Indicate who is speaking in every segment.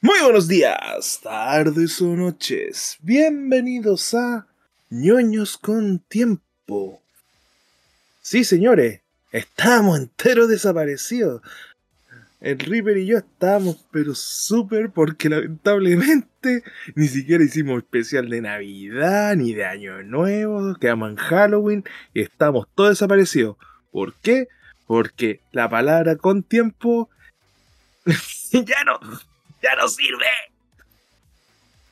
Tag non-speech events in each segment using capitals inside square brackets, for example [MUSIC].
Speaker 1: Muy buenos días, tardes o noches. Bienvenidos a ñoños con tiempo. Sí, señores, estamos enteros desaparecidos. El Reaper y yo estábamos pero súper porque lamentablemente ni siquiera hicimos especial de Navidad ni de Año Nuevo, quedamos en Halloween y estamos todos desaparecidos. ¿Por qué? Porque la palabra con tiempo [LAUGHS] ya no, ya no sirve.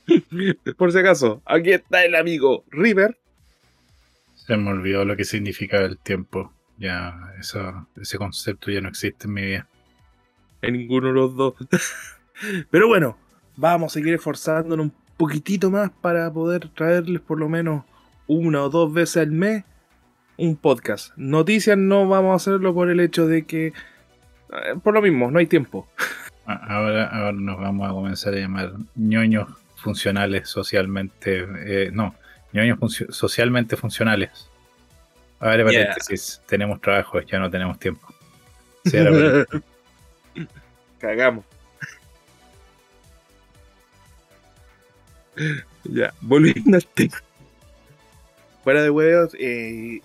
Speaker 1: [LAUGHS] Por si acaso, aquí está el amigo River.
Speaker 2: Se me olvidó lo que significa el tiempo. Ya, eso, ese concepto ya no existe en mi vida.
Speaker 1: En ninguno de los dos. [LAUGHS] Pero bueno, vamos a seguir esforzándonos un poquitito más para poder traerles por lo menos una o dos veces al mes un podcast. Noticias no vamos a hacerlo por el hecho de que, eh, por lo mismo, no hay tiempo. [LAUGHS]
Speaker 2: Ahora, ahora nos vamos a comenzar a llamar ñoños funcionales socialmente. Eh, no, ñoños socialmente funcionales. A ver, paréntesis, tenemos trabajo, ya no tenemos tiempo. [LAUGHS]
Speaker 1: Cagamos. [LAUGHS] ya, volviendo al tema. Fuera de huevos, eh,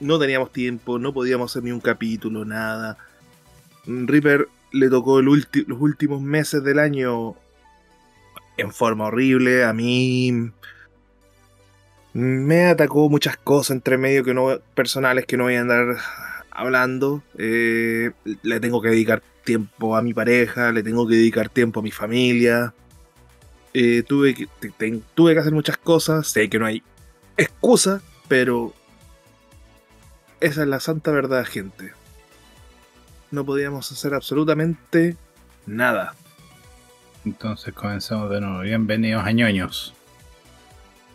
Speaker 1: no teníamos tiempo, no podíamos hacer ni un capítulo, nada. Reaper le tocó los últimos meses del año en forma horrible. A mí me atacó muchas cosas entre medio que no personales que no voy a andar hablando. Eh, le tengo que dedicar tiempo a mi pareja, le tengo que dedicar tiempo a mi familia. Eh, tuve, que, tuve que hacer muchas cosas. Sé que no hay excusa, pero esa es la santa verdad, gente no podíamos hacer absolutamente nada.
Speaker 2: Entonces comenzamos de nuevo. Bienvenidos a ñoños.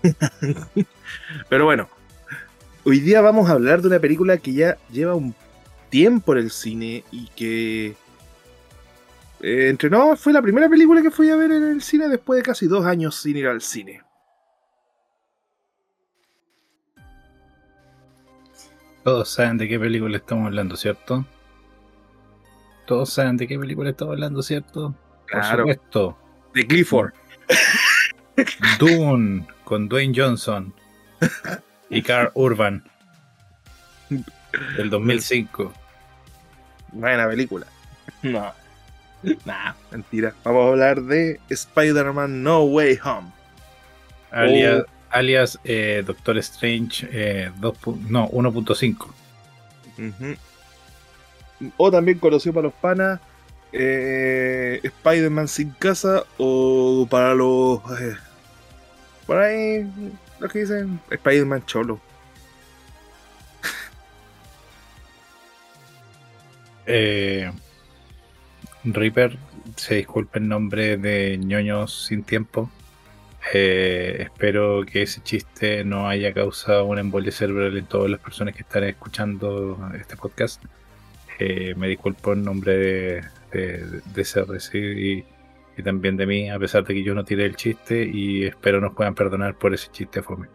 Speaker 2: [LAUGHS]
Speaker 1: Pero bueno, hoy día vamos a hablar de una película que ya lleva un tiempo en el cine y que. Eh, entre no, fue la primera película que fui a ver en el cine después de casi dos años sin ir al cine.
Speaker 2: Todos saben de qué película estamos hablando, ¿cierto? Todos saben de qué película estamos hablando, ¿cierto?
Speaker 1: Claro. Por supuesto. De Clifford. [LAUGHS]
Speaker 2: Dune con Dwayne Johnson y Carl Urban del 2005.
Speaker 1: Buena película. No. Nah, mentira. Vamos a hablar de Spider-Man No Way Home.
Speaker 2: Alias, alias eh, Doctor Strange eh, 2, no, 1.5
Speaker 1: o también conocido para los panas, eh, Spider-Man sin casa, o para los. Eh, por ahí, lo que dicen, Spider-Man cholo. [LAUGHS]
Speaker 2: eh, Reaper, se disculpe el nombre de ñoños sin tiempo. Eh, espero que ese chiste no haya causado una embolia cerebral en todas las personas que están escuchando este podcast. Eh, me disculpo en nombre de, de, CRC y, también de mí, a pesar de que yo no tiré el chiste y espero nos puedan perdonar por ese chiste fome.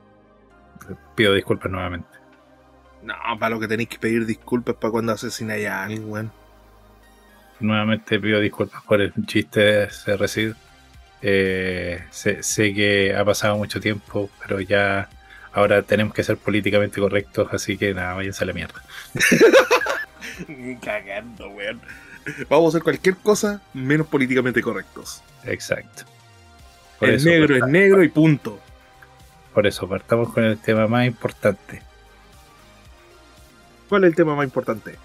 Speaker 2: Pido disculpas nuevamente.
Speaker 1: No, para lo que tenéis que pedir disculpas para cuando asesináis a alguien,
Speaker 2: Nuevamente pido disculpas por el chiste de CRC. Eh, sé, que ha pasado mucho tiempo, pero ya ahora tenemos que ser políticamente correctos, así que nada, váyanse a la mierda. [LAUGHS]
Speaker 1: Cagando, weón. Vamos a hacer cualquier cosa menos políticamente correctos.
Speaker 2: Exacto.
Speaker 1: el negro es negro y punto.
Speaker 2: Por eso, partamos con el tema más importante.
Speaker 1: ¿Cuál es el tema más importante?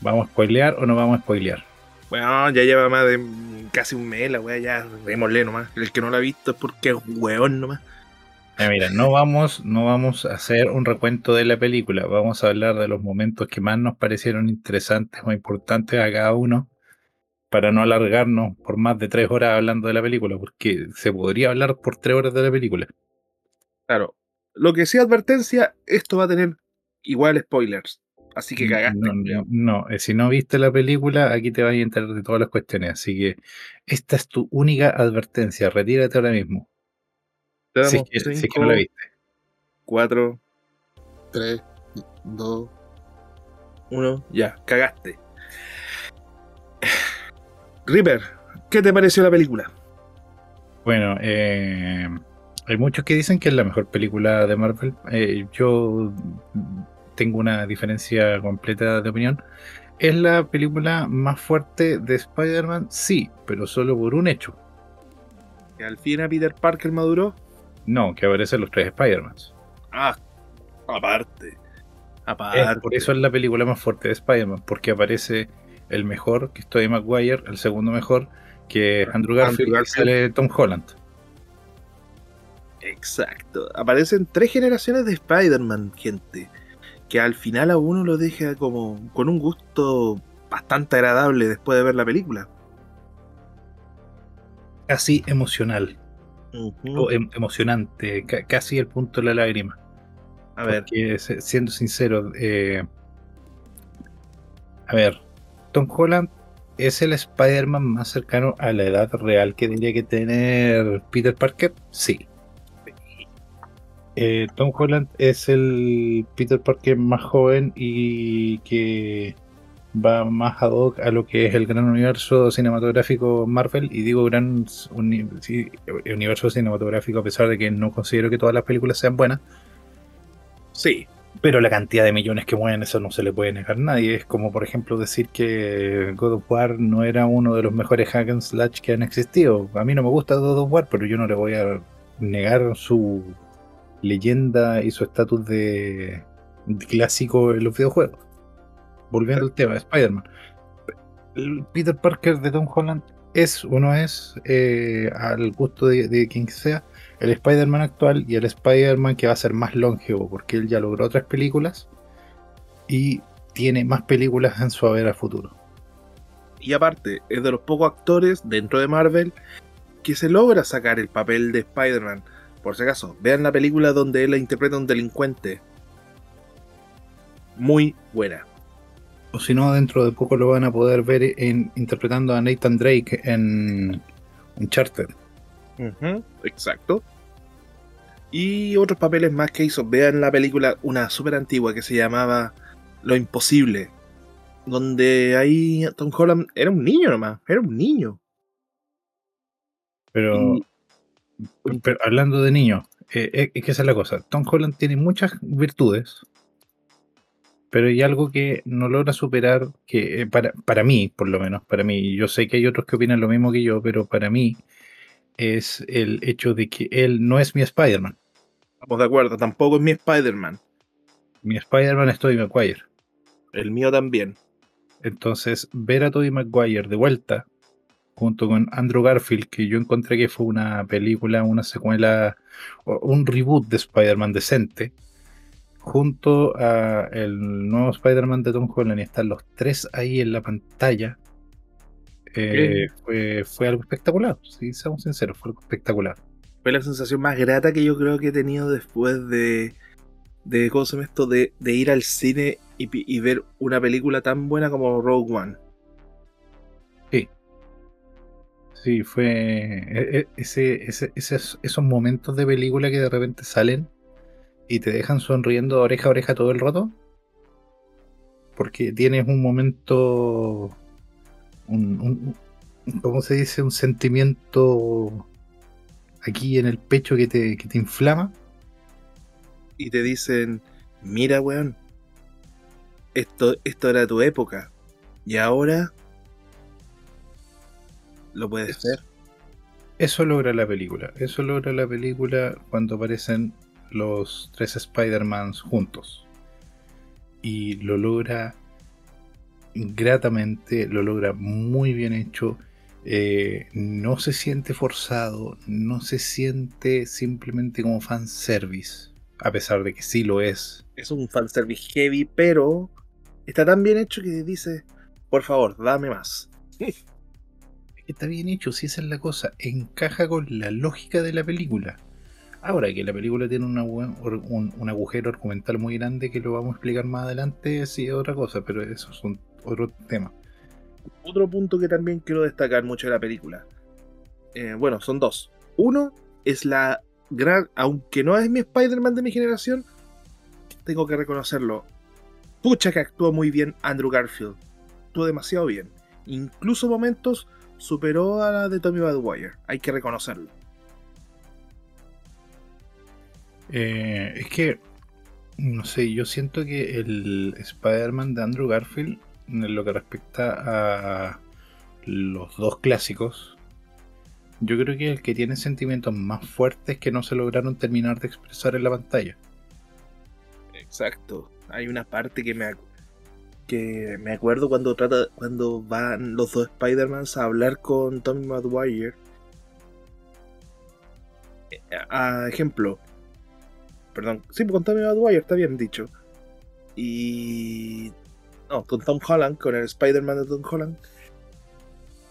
Speaker 2: ¿Vamos a spoilear o no vamos a spoilear?
Speaker 1: Bueno, ya lleva más de casi un mes la weá, ya démosle nomás. El que no la ha visto es porque es weón nomás
Speaker 2: mira, no vamos, no vamos a hacer un recuento de la película, vamos a hablar de los momentos que más nos parecieron interesantes o importantes a cada uno, para no alargarnos por más de tres horas hablando de la película, porque se podría hablar por tres horas de la película.
Speaker 1: Claro, lo que sea advertencia, esto va a tener igual spoilers. Así que cagaste.
Speaker 2: No, no, eh, si no viste la película, aquí te vas a enterar de todas las cuestiones. Así que esta es tu única advertencia. Retírate ahora mismo.
Speaker 1: Te damos si, que no la viste. 4, 3, 2, 1. Ya, cagaste. Reaper, ¿qué te pareció la película?
Speaker 2: Bueno, eh, hay muchos que dicen que es la mejor película de Marvel. Eh, yo tengo una diferencia completa de opinión. ¿Es la película más fuerte de Spider-Man? Sí, pero solo por un hecho.
Speaker 1: ¿Que al fin a Peter Parker maduró?
Speaker 2: No, que aparecen los tres Spider-Mans.
Speaker 1: Ah, aparte. Aparte.
Speaker 2: por eso es la película más fuerte de Spider-Man, porque aparece el mejor, que es Tobey Maguire, el segundo mejor, que es Andrew Garfield,
Speaker 1: Andrew
Speaker 2: y sale Tom Holland.
Speaker 1: Exacto. Aparecen tres generaciones de Spider-Man, gente. Que al final a uno lo deja como con un gusto bastante agradable después de ver la película.
Speaker 2: Casi emocional, Em- emocionante, ca- casi el punto de la lágrima.
Speaker 1: A ver,
Speaker 2: Porque, siendo sincero, eh, a ver, Tom Holland es el Spider-Man más cercano a la edad real que tendría que tener Peter Parker. Sí. Eh, Tom Holland es el Peter Parker más joven y que va más ad hoc a lo que es el gran universo cinematográfico Marvel. Y digo gran universo cinematográfico a pesar de que no considero que todas las películas sean buenas.
Speaker 1: sí.
Speaker 2: Pero la cantidad de millones que mueven, eso no se le puede negar a nadie. Es como, por ejemplo, decir que God of War no era uno de los mejores hack and slash que han existido. A mí no me gusta God of War, pero yo no le voy a negar su leyenda y su estatus de clásico en los videojuegos. Volviendo al tema, Spider-Man. El Peter Parker de Tom Holland es o no es, eh, al gusto de, de quien sea, el Spider-Man actual y el Spider-Man que va a ser más longevo, porque él ya logró otras películas y tiene más películas en su haber a futuro.
Speaker 1: Y aparte, es de los pocos actores dentro de Marvel que se logra sacar el papel de Spider-Man. Por si acaso, vean la película donde él interpreta un delincuente. Muy buena.
Speaker 2: O si no, dentro de poco lo van a poder ver en, interpretando a Nathan Drake en Uncharted.
Speaker 1: Exacto. Y otros papeles más que hizo. Vean la película, una súper antigua que se llamaba Lo Imposible. Donde ahí Tom Holland era un niño nomás. Era un niño.
Speaker 2: Pero,
Speaker 1: Y-
Speaker 2: pero hablando de niños, eh, eh, es que esa es la cosa. Tom Holland tiene muchas virtudes, pero hay algo que no logra superar, que eh, para, para mí, por lo menos, para mí, yo sé que hay otros que opinan lo mismo que yo, pero para mí es el hecho de que él no es mi Spider-Man.
Speaker 1: Estamos de acuerdo. Tampoco es mi Spider-Man.
Speaker 2: Mi Spider-Man es Tobey Maguire.
Speaker 1: El mío también.
Speaker 2: Entonces, ver a Tobey Maguire de vuelta, junto con Andrew Garfield, que yo encontré que fue una película, una secuela, o un reboot de Spider-Man decente, junto a el nuevo Spider-Man de Tom Holland, y están los tres ahí en la pantalla, eh, fue, fue algo espectacular, si seamos sinceros, fue algo espectacular.
Speaker 1: Fue la sensación más grata que yo creo que he tenido después de. de ¿Cómo se llama esto? De, de ir al cine y, ver una película tan buena como Rogue One.
Speaker 2: Sí, fue e- e- ese, ese- esos, esos momentos de película que de repente salen y te dejan sonriendo oreja a oreja todo el rato. Porque tienes un momento, un, ¿cómo se dice? Un sentimiento aquí en el pecho que te, que te inflama.
Speaker 1: Y te dicen: Mira, weón. Esto, esto era tu época. Y ahora. Lo puedes
Speaker 2: Es-
Speaker 1: ver.
Speaker 2: Eso logra la película. Eso logra la película cuando aparecen los tres Spider-Mans juntos. Y lo logra gratamente, lo logra muy bien hecho. eh, no se siente forzado, no se siente simplemente como fanservice. A pesar de que sí lo es.
Speaker 1: Es un fanservice heavy, pero. Está tan bien hecho que dice: Por favor, dame más.
Speaker 2: Está bien hecho, si esa es la cosa. Encaja con la lógica de la película. Ahora que la película tiene un, un agujero argumental muy grande que lo vamos a explicar más adelante, sí es otra cosa, pero eso es un, otro tema.
Speaker 1: Otro punto que también quiero destacar mucho de la película. eh, bueno, son dos. Uno es la gran. Aunque no es mi Spider-Man de mi generación, tengo que reconocerlo. Pucha que actuó muy bien Andrew Garfield. Actuó demasiado bien. Incluso momentos superó a la de Tommy Maguire. Hay que reconocerlo.
Speaker 2: Eh, es que, no sé, yo siento que el Spider-Man de Andrew Garfield, en lo que respecta a los dos clásicos, yo creo que el que tiene sentimientos más fuertes que no se lograron terminar de expresar en la pantalla.
Speaker 1: Exacto. Hay una parte que me, que me acuerdo cuando trata cuando van los dos Spider-Mans a hablar con Tommy Maguire. Eh, A ejemplo, perdón, sí, con Tommy Maguire está bien dicho. Y no, con Tom Holland, con el Spider-Man de Tom Holland.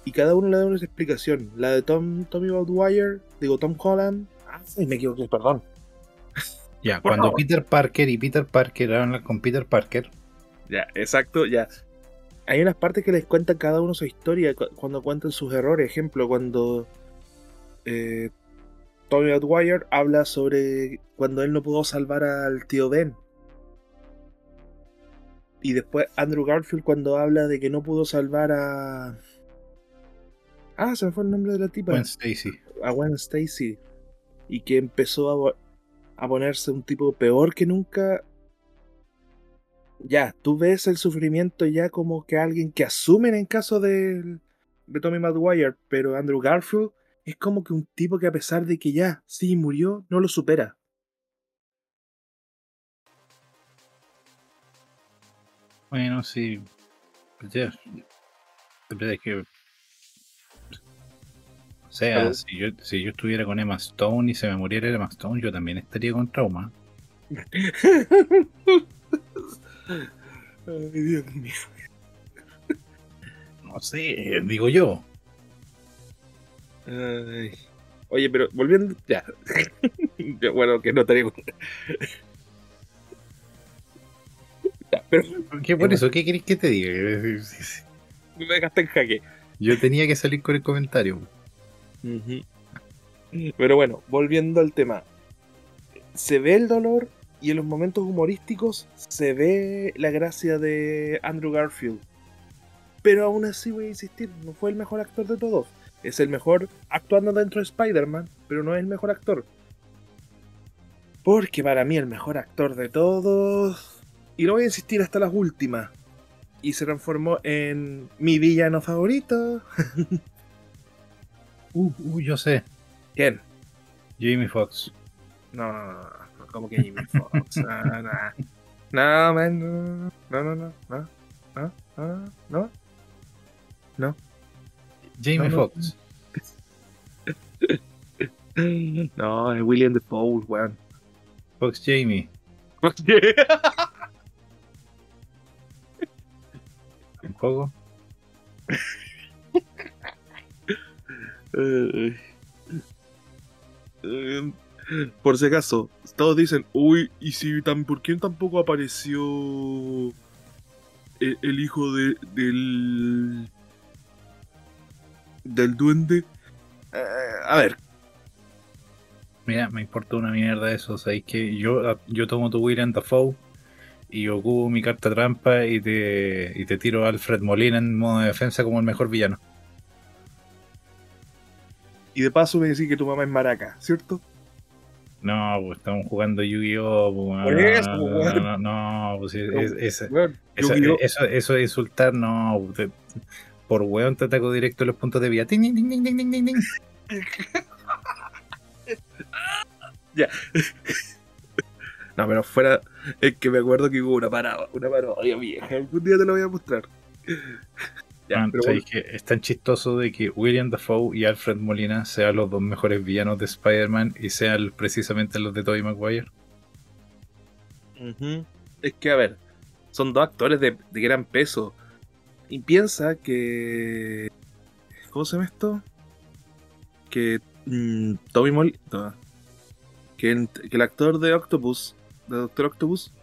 Speaker 1: Y cada uno le da una explicación. La de Tom Tommy Maguire, digo Tom Holland. Ah, sí, me equivoqué, perdón. [LAUGHS]
Speaker 2: Ya, cuando
Speaker 1: favor.
Speaker 2: Peter Parker y Peter Parker hablan con Peter Parker,
Speaker 1: Ya, exacto, ya. Hay unas partes que les cuentan cada uno su historia cu- cuando cuentan sus errores. Ejemplo, cuando eh, Tommy Maguire habla sobre cuando él no pudo salvar al tío Ben. Y después Andrew Garfield cuando habla de que no pudo salvar a... Ah, se me fue el nombre de la tipa.
Speaker 2: Gwen Stacy.
Speaker 1: a Gwen Stacy. Y que empezó a, a ponerse un tipo peor que nunca. Ya, tú ves el sufrimiento ya como que alguien que asumen en caso de, de Tommy Maguire, pero Andrew Garfield es como que un tipo que a pesar de que ya sí murió, no lo supera.
Speaker 2: Bueno, sí. pues Ya. Es que. O sea,
Speaker 1: Pero-
Speaker 2: si yo, si yo estuviera con Emma Stone y se me muriera Emma Stone, yo también estaría con trauma. [LAUGHS]
Speaker 1: Ay, Dios mío.
Speaker 2: No sé, digo yo.
Speaker 1: Ay. Oye, pero volviendo. Ya. [LAUGHS] Bueno, que no estaría Ya, pero
Speaker 2: ¿Qué por eso? ¿Qué querés que te diga?
Speaker 1: me dejaste en jaque.
Speaker 2: Yo tenía que salir con el comentario.
Speaker 1: Pero bueno, volviendo al tema. Se ve el dolor y en los momentos humorísticos se ve la gracia de Andrew Garfield. Pero aún así voy a insistir, no fue el mejor actor de todos. Es el mejor actuando dentro de Spider-Man, pero no es el mejor actor. Porque para mí el mejor actor de todos... Y lo voy a insistir hasta las últimas. Y se transformó en mi villano favorito. [LAUGHS]
Speaker 2: Uh, uh, yo sé.
Speaker 1: ¿Quién?
Speaker 2: Jamie Foxx.
Speaker 1: No, no, no, no, como que Jimmy Fox. No, no. No, man, no, no, no, no, no, no, no, no.
Speaker 2: Jamie
Speaker 1: No, no.
Speaker 2: Foxx. [LAUGHS]
Speaker 1: No, es William Defoe, weón.
Speaker 2: Fox Jamie. Un poco.
Speaker 1: Eh, eh, Por si acaso, todos dicen, uy, ¿y si tan, por qué tampoco apareció el, el hijo de, del. Del duende? Eh, a ver,
Speaker 2: Mira, me importa una mierda eso. Sabéis que yo, yo tomo tu William Dafoe y ocupo mi carta trampa y te, y te tiro a Alfred Molina en modo de defensa como el mejor villano.
Speaker 1: y de paso me decís que tu mamá es maraca, ¿cierto?
Speaker 2: No, pues estamos jugando Yu-Gi-Oh! pues, no,
Speaker 1: eso,
Speaker 2: no, no, no, pues es- es- eso, eso, eso es insultar, no. te- por weón te ataco directo en los puntos de vía. Ting, ting, ting, ting, ting, ting, ting. [LAUGHS]
Speaker 1: No, pero fuera. Es que me acuerdo que hubo una parada, una parodia vieja. Algún día te lo voy a mostrar. Ya,
Speaker 2: Man,
Speaker 1: pero
Speaker 2: ¿sabéis que es tan chistoso de que William Dafoe y Alfred Molina sean los dos mejores villanos de Spider-Man y sean precisamente los de Tobey Maguire?
Speaker 1: Ujú. Es que, a ver, son dos actores de, de gran peso. Y piensa que. ¿Cómo se llama esto? Que mm, Tommy Molina. Que, el- que el actor de Octopus, de Doctor Octopus,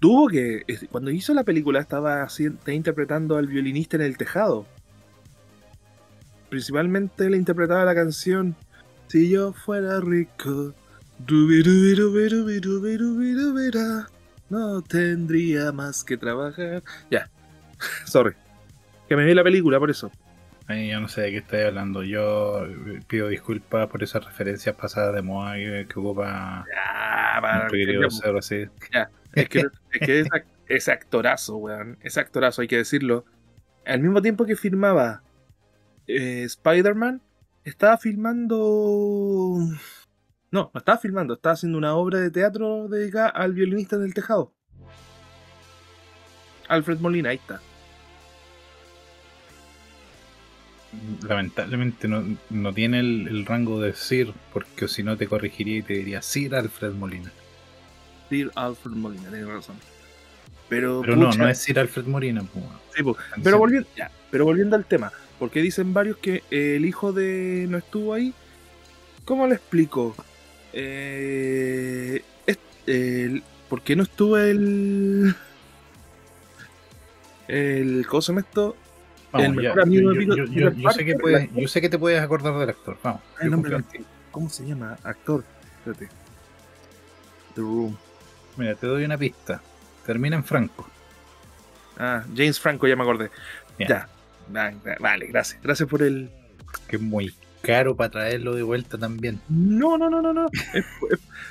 Speaker 1: tuvo que. Cuando hizo la película estaba haci- estaba interpretando al violinista en el tejado. Principalmente le interpretaba la canción Si yo fuera rico. No tendría más que trabajar. Ya. [LAUGHS] Sorry. Que me vi la película por eso.
Speaker 2: Ay, yo no sé de qué estoy hablando. Yo eh, pido disculpas por esas referencias pasadas de moda que, que ocupa
Speaker 1: Ya, para- ya,
Speaker 2: Cero así. [LAUGHS]
Speaker 1: Es que, es que actorazo, weón. Ese actorazo, hay que decirlo. Al mismo tiempo que filmaba eh, Spider-Man, estaba filmando. No, no estaba filmando, estaba haciendo una obra de teatro dedicada al violinista del tejado. Alfred Molina, ahí está.
Speaker 2: Lamentablemente no, no tiene el, el rango de Sir, porque si no te corregiría y te diría Sir Alfred Molina.
Speaker 1: Sir Alfred Molina, tiene razón. Pero,
Speaker 2: Pero no,
Speaker 1: pucha,
Speaker 2: no es Sir Alfred Molina.
Speaker 1: sí. Pero volviendo, ya, pero volviendo al tema, porque dicen varios que eh, el hijo de no estuvo ahí. ¿Cómo le explico? Eh, es- ¿Por qué no estuvo el. El. ¿Cómo se llama esto?
Speaker 2: Vamos,
Speaker 1: el
Speaker 2: ya,
Speaker 1: mejor amigo
Speaker 2: yo,
Speaker 1: de
Speaker 2: yo-
Speaker 1: Peter-
Speaker 2: sé que
Speaker 1: Parker,
Speaker 2: puedes,
Speaker 1: la-
Speaker 2: yo sé que te puedes acordar del actor. Vamos.
Speaker 1: El
Speaker 2: yo
Speaker 1: nombre
Speaker 2: confío en ti.
Speaker 1: ¿Cómo se llama? Actor. Espérate. The Room.
Speaker 2: Mira, te doy una pista. Termina en Franco.
Speaker 1: Ah, James Franco, ya me acordé.
Speaker 2: Ya.
Speaker 1: Va- Vale, gracias. Gracias por el.
Speaker 2: Que es muy caro para traerlo de vuelta también.
Speaker 1: No, no, no, no, no.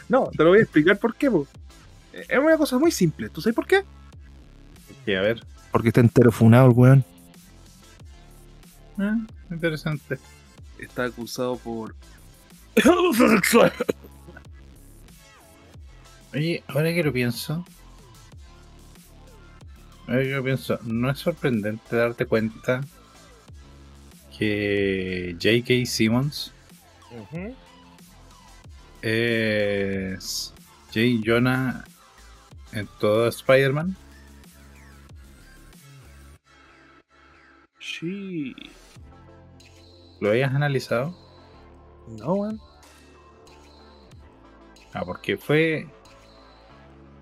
Speaker 1: No, te lo voy a explicar por qué, po. Es una cosa muy simple. ¿Tú sabes por qué?
Speaker 2: Y a ver.
Speaker 1: Porque está entero funado el weón.
Speaker 2: ah, interesante.
Speaker 1: Está acusado por. [COUGHS]
Speaker 2: Oye, ahora que lo pienso. Ahora que lo pienso, ¿no es sorprendente darte cuenta que J.K. Simmons es J. Jonah en todo Spider-Man?
Speaker 1: Sí.
Speaker 2: ¿Lo hayas analizado?
Speaker 1: No, weón.
Speaker 2: Ah, porque fue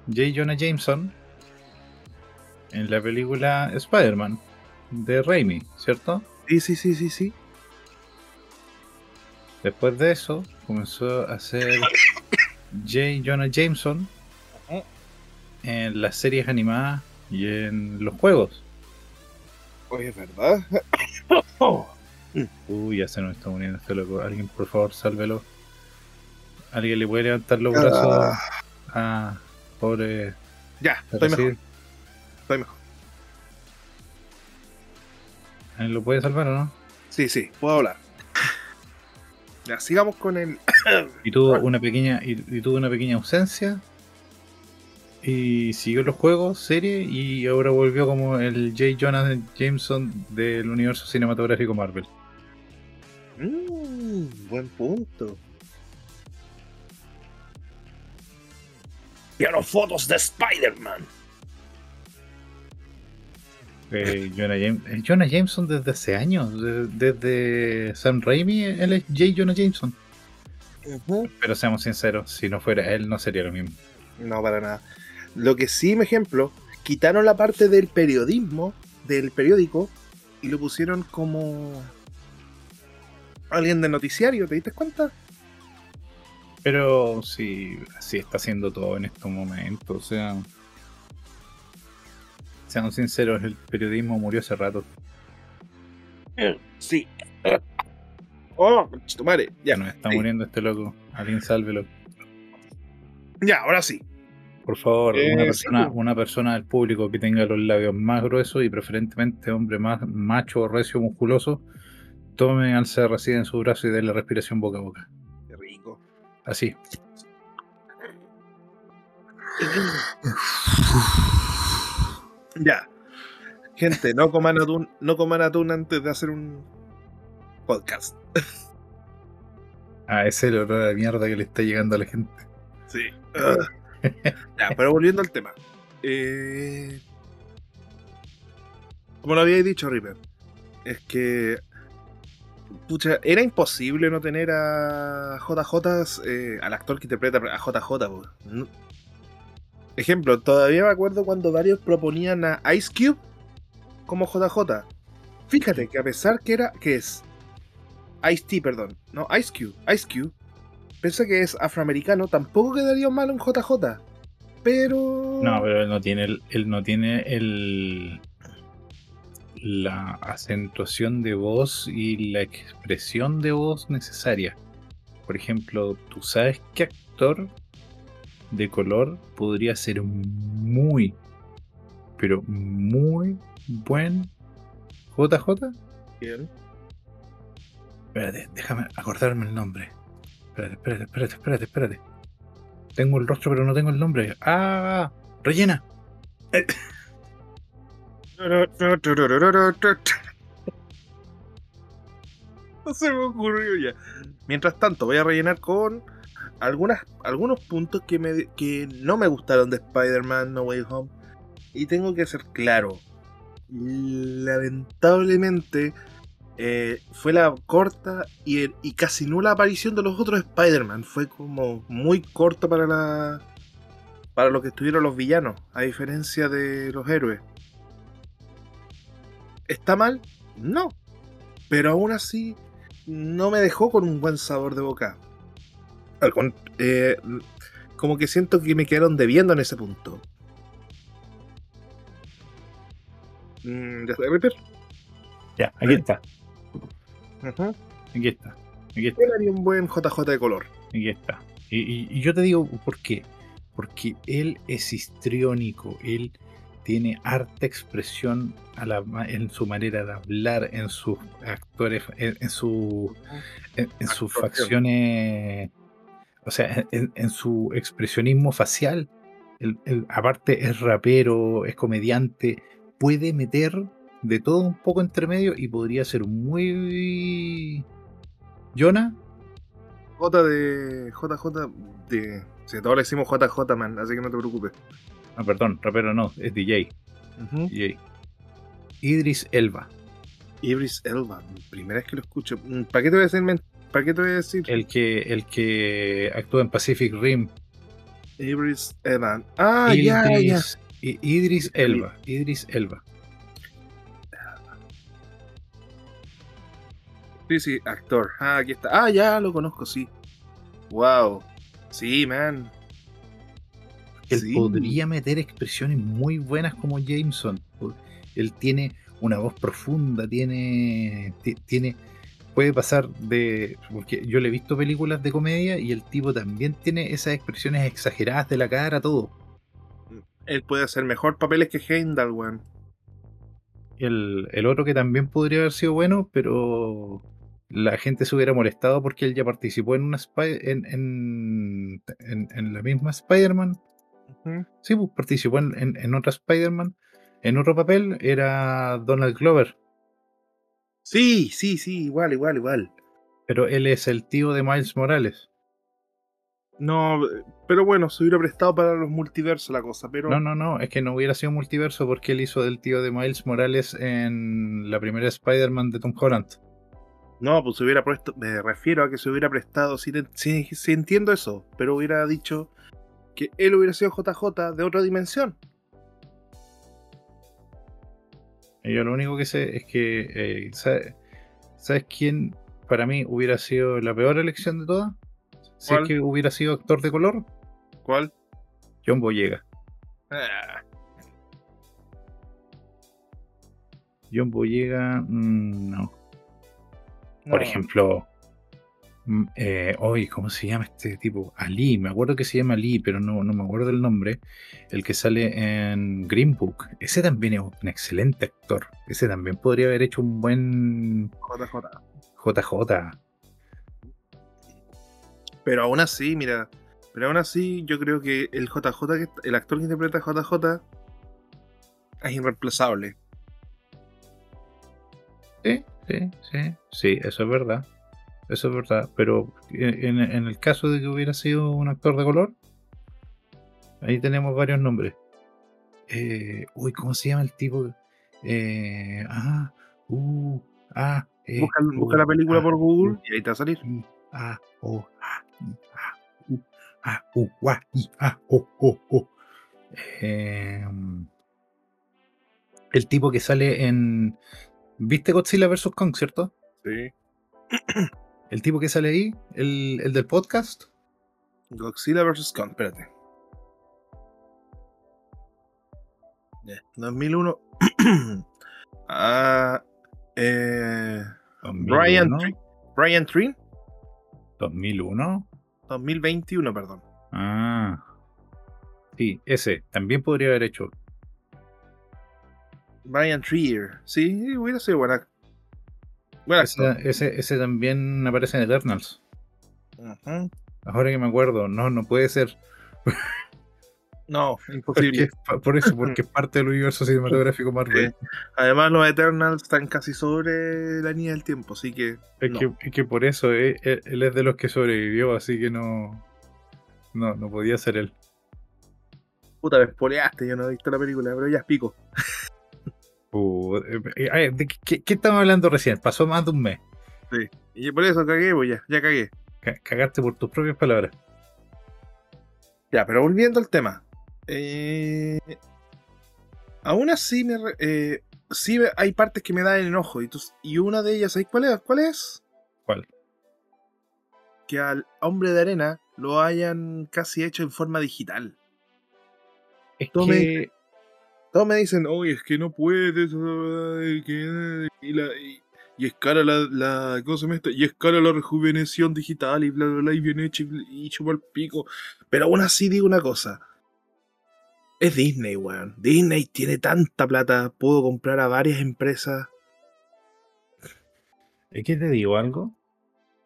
Speaker 2: J. Jonah Jameson en la película Spider-Man de Raimi, ¿cierto?
Speaker 1: Sí, sí, sí, sí, sí.
Speaker 2: Después de eso, comenzó a hacer [COUGHS] J. Jonah Jameson en las series animadas y en los juegos.
Speaker 1: Oye, es verdad. [COUGHS]
Speaker 2: Uy, ya se nos está muriendo este loco. Alguien, por favor, sálvelo. Alguien le puede levantar los brazos a pobre.
Speaker 1: Ya, estoy mejor. Estoy mejor.
Speaker 2: ¿Alguien lo puede salvar o no?
Speaker 1: Sí, sí, puedo hablar. Ya, sigamos con el.
Speaker 2: Y tuvo [COUGHS] una pequeña y, y tuvo una pequeña ausencia. Y siguió los juegos, serie, y ahora volvió como el J. Jonah Jameson del universo cinematográfico Marvel.
Speaker 1: Mmm, buen punto. Quiero fotos de Spider-Man.
Speaker 2: Eh, Jonah, eh, Jonah Jameson desde hace años, de- desde Sam Raimi, él es J. Jonah Jameson. Pero seamos sinceros, si no fuera él, no sería lo mismo.
Speaker 1: No, para nada. Lo que sí, me ejemplo, quitaron la parte del periodismo, del periódico, y lo pusieron como alguien de noticiario, ¿te diste cuenta?
Speaker 2: Pero sí, así está haciendo todo en estos momentos. O sea, seamos sinceros, el periodismo murió hace rato.
Speaker 1: Sí. Oh, madre.
Speaker 2: Ya nos está
Speaker 1: sí.
Speaker 2: muriendo este loco. Alguien sálvelo.
Speaker 1: ya, ahora sí.
Speaker 2: Por favor,
Speaker 1: Eh,
Speaker 2: una, persona, una persona del público que tenga los labios más gruesos y preferentemente hombre más macho, recio, musculoso, tome al CRC en su brazo y déle respiración boca a boca.
Speaker 1: Qué rico.
Speaker 2: Así.
Speaker 1: Ya. Gente, no coman atún, no coman atún antes de hacer un podcast.
Speaker 2: Ah, ese es el olor de mierda que le está llegando a la gente.
Speaker 1: Sí. [LAUGHS] pero volviendo al tema. Eh, como lo habíais dicho, Reaper, es que. Pucha, era imposible no tener a JJ, eh, al actor que interpreta a JJ. Ejemplo, todavía me acuerdo cuando varios proponían a Ice Cube como JJ. Fíjate que a pesar que era. que es? Ice T, perdón. No, Ice Cube. Ice Cube. Pese a que es afroamericano, tampoco quedaría mal un JJ. Pero.
Speaker 2: No, pero él no tiene el, él no tiene el la acentuación de voz y la expresión de voz necesaria. Por ejemplo, ¿tú sabes qué actor de color podría ser muy, pero muy buen JJ?
Speaker 1: ¿Quién?
Speaker 2: Espérate, déjame acordarme el nombre. Espérate, espérate, espérate, espérate, espérate. Tengo el rostro, pero no tengo el nombre. ¡Ah! ¡Rellena! [LAUGHS]
Speaker 1: No se me ocurrió ya. Mientras tanto, voy a rellenar con algunas, algunos puntos que, me, que no me gustaron de Spider-Man No Way Home. Y tengo que ser claro. Lamentablemente, eh, fue la corta y, y, casi nula aparición de los otros Spider-Man. Fue como muy corto para la. para lo que estuvieron los villanos, a diferencia de los héroes. ¿Está mal? No. Pero aún así, no me dejó con un buen sabor de boca. Eh, como que siento que me quedaron debiendo en ese punto. Mm, ¿Ya está?
Speaker 2: Ya, aquí está. Aquí está. Aquí está.
Speaker 1: haría un buen JJ de color.
Speaker 2: Aquí está. Y, y, yo te digo por qué. Porque él es histriónico, él tiene harta expresión a la, en su manera de hablar, en sus actores, en, su, en, sus facciones, o sea, en, su expresionismo facial. El, aparte es rapero, es comediante, puede meter de todo un poco entre medio y podría ser muy... Jonah.
Speaker 1: J de JJ de... Si todos le decimos JJ, man, así que no te preocupes.
Speaker 2: Ah, perdón, rapero no, es DJ. DJ. Idris Elba.
Speaker 1: Idris Elba, primera vez que lo escucho. Mm, ¿Para qué te voy a decir? ¿Para qué te voy a decir?
Speaker 2: El que, el que actúa en Pacific Rim.
Speaker 1: Idris Elba. Ah, ya, ya.
Speaker 2: Idris Elba. Idris Elba.
Speaker 1: Sí, sí, actor. Ah, aquí está. Ah, ya lo conozco, sí. Wow. Sí, man.
Speaker 2: Él podría meter expresiones muy buenas como Jameson. Él tiene una voz profunda, tiene, tiene, puede pasar de, porque yo le he visto películas de comedia y el tipo también tiene esas expresiones exageradas de la cara, todo.
Speaker 1: Él puede hacer mejor papeles que Heimdall, weón.
Speaker 2: El, el otro que también podría haber sido bueno, pero la gente se hubiera molestado porque él ya participó en una en, en, en, la misma Spider-Man Sí, pues participó en, en, otra Spider-Man. En otro papel era Donald Glover.
Speaker 1: Sí, sí, sí, igual, igual, igual.
Speaker 2: Pero él es el tío de Miles Morales.
Speaker 1: No, pero bueno, se hubiera prestado para los multiversos la cosa, pero...
Speaker 2: No, no, no, es que no hubiera sido multiverso porque él hizo del tío de Miles Morales en la primera Spider-Man de Tom Holland.
Speaker 1: No, pues se hubiera puesto, me refiero a que se hubiera prestado, sí, sí entiendo eso, pero hubiera dicho, que él hubiera sido JJ de otra dimensión.
Speaker 2: Yo lo único que sé es que, eh, ¿sabes, quién para mí hubiera sido la peor elección de todas? Si es que hubiera sido actor de color.
Speaker 1: ¿Cuál?
Speaker 2: John Boyega. Ah. John Boyega, mm, no. Por ejemplo, Mm, eh, hoy, ¿cómo se llama este tipo? Ali, me acuerdo que se llama Ali, pero no, no me acuerdo el nombre. El que sale en Green Book. Ese también es un excelente actor. Ese también podría haber hecho un buen
Speaker 1: JJ.
Speaker 2: JJ.
Speaker 1: Pero aún así, mira, pero aún así yo creo que el JJ, el actor que interpreta a JJ es irreemplazable.
Speaker 2: Sí, sí, sí, sí, eso es verdad. Eso es verdad. Pero en, el caso de que hubiera sido un actor de color, ahí tenemos varios nombres. Eh, uy, ¿cómo se llama el tipo? Eh, ah, uh, ah,
Speaker 1: eh, busca, la película por Google y ahí te va a salir.
Speaker 2: Ah, oh, ah, ah, uh, ah, ah, ah, oh, oh, oh. el tipo que sale en. ¿Viste Godzilla vs. Kong, cierto?
Speaker 1: Sí.
Speaker 2: El tipo que sale ahí, el, del podcast.
Speaker 1: Godzilla vs. Kong, espérate. 2001. [CLEARS THROAT] Ah, eh,
Speaker 2: 2001,
Speaker 1: Brian, Tri- Brian Trin,
Speaker 2: 2001.
Speaker 1: 2021, perdón.
Speaker 2: Ah. Sí, ese también podría haber hecho.
Speaker 1: Brian Trier, sí, hubiera sido buena. Buena
Speaker 2: Ese, ese, ese también aparece en Eternals.
Speaker 1: Ujú.
Speaker 2: Ahora que me acuerdo, no, no puede ser.
Speaker 1: No, imposible.
Speaker 2: por eso, porque es [LAUGHS] parte del universo cinematográfico Marvel.
Speaker 1: Además, los Eternals están casi sobre la línea del tiempo, así que.
Speaker 2: Es,
Speaker 1: no.
Speaker 2: que, es que por eso eh, él, él es de los que sobrevivió, así que no. No, no podía ser él.
Speaker 1: Puta, me spoileaste, yo no he visto la película, pero ya es pico. [LAUGHS]
Speaker 2: Uh, eh, eh, a ver, ¿de qué, qué estamos hablando recién? Pasó más de un mes.
Speaker 1: Y por eso cagué, pues ya, ya cagué.
Speaker 2: Ca- Cagaste por tus propias palabras.
Speaker 1: Ya, pero volviendo al tema. Eh, aún así, me eh, sí hay partes que me dan enojo. Y, tú- y una de ellas, ¿sabes cuál es? ¿Cuál es?
Speaker 2: ¿Cuál?
Speaker 1: Que al hombre de arena lo hayan casi hecho en forma digital.
Speaker 2: Es
Speaker 1: Tome-
Speaker 2: que
Speaker 1: Todos me dicen, oye, es que no puedes, que- y, la, y, y es cara la, la ¿cómo se llama esto? Y es cara la rejuveneción digital y bla, bla, bla, y bien hecho y, y chupa el pico. Pero aún así digo una cosa. Es Disney, weón. Disney tiene tanta plata, puedo comprar a varias empresas.
Speaker 2: es que te digo algo.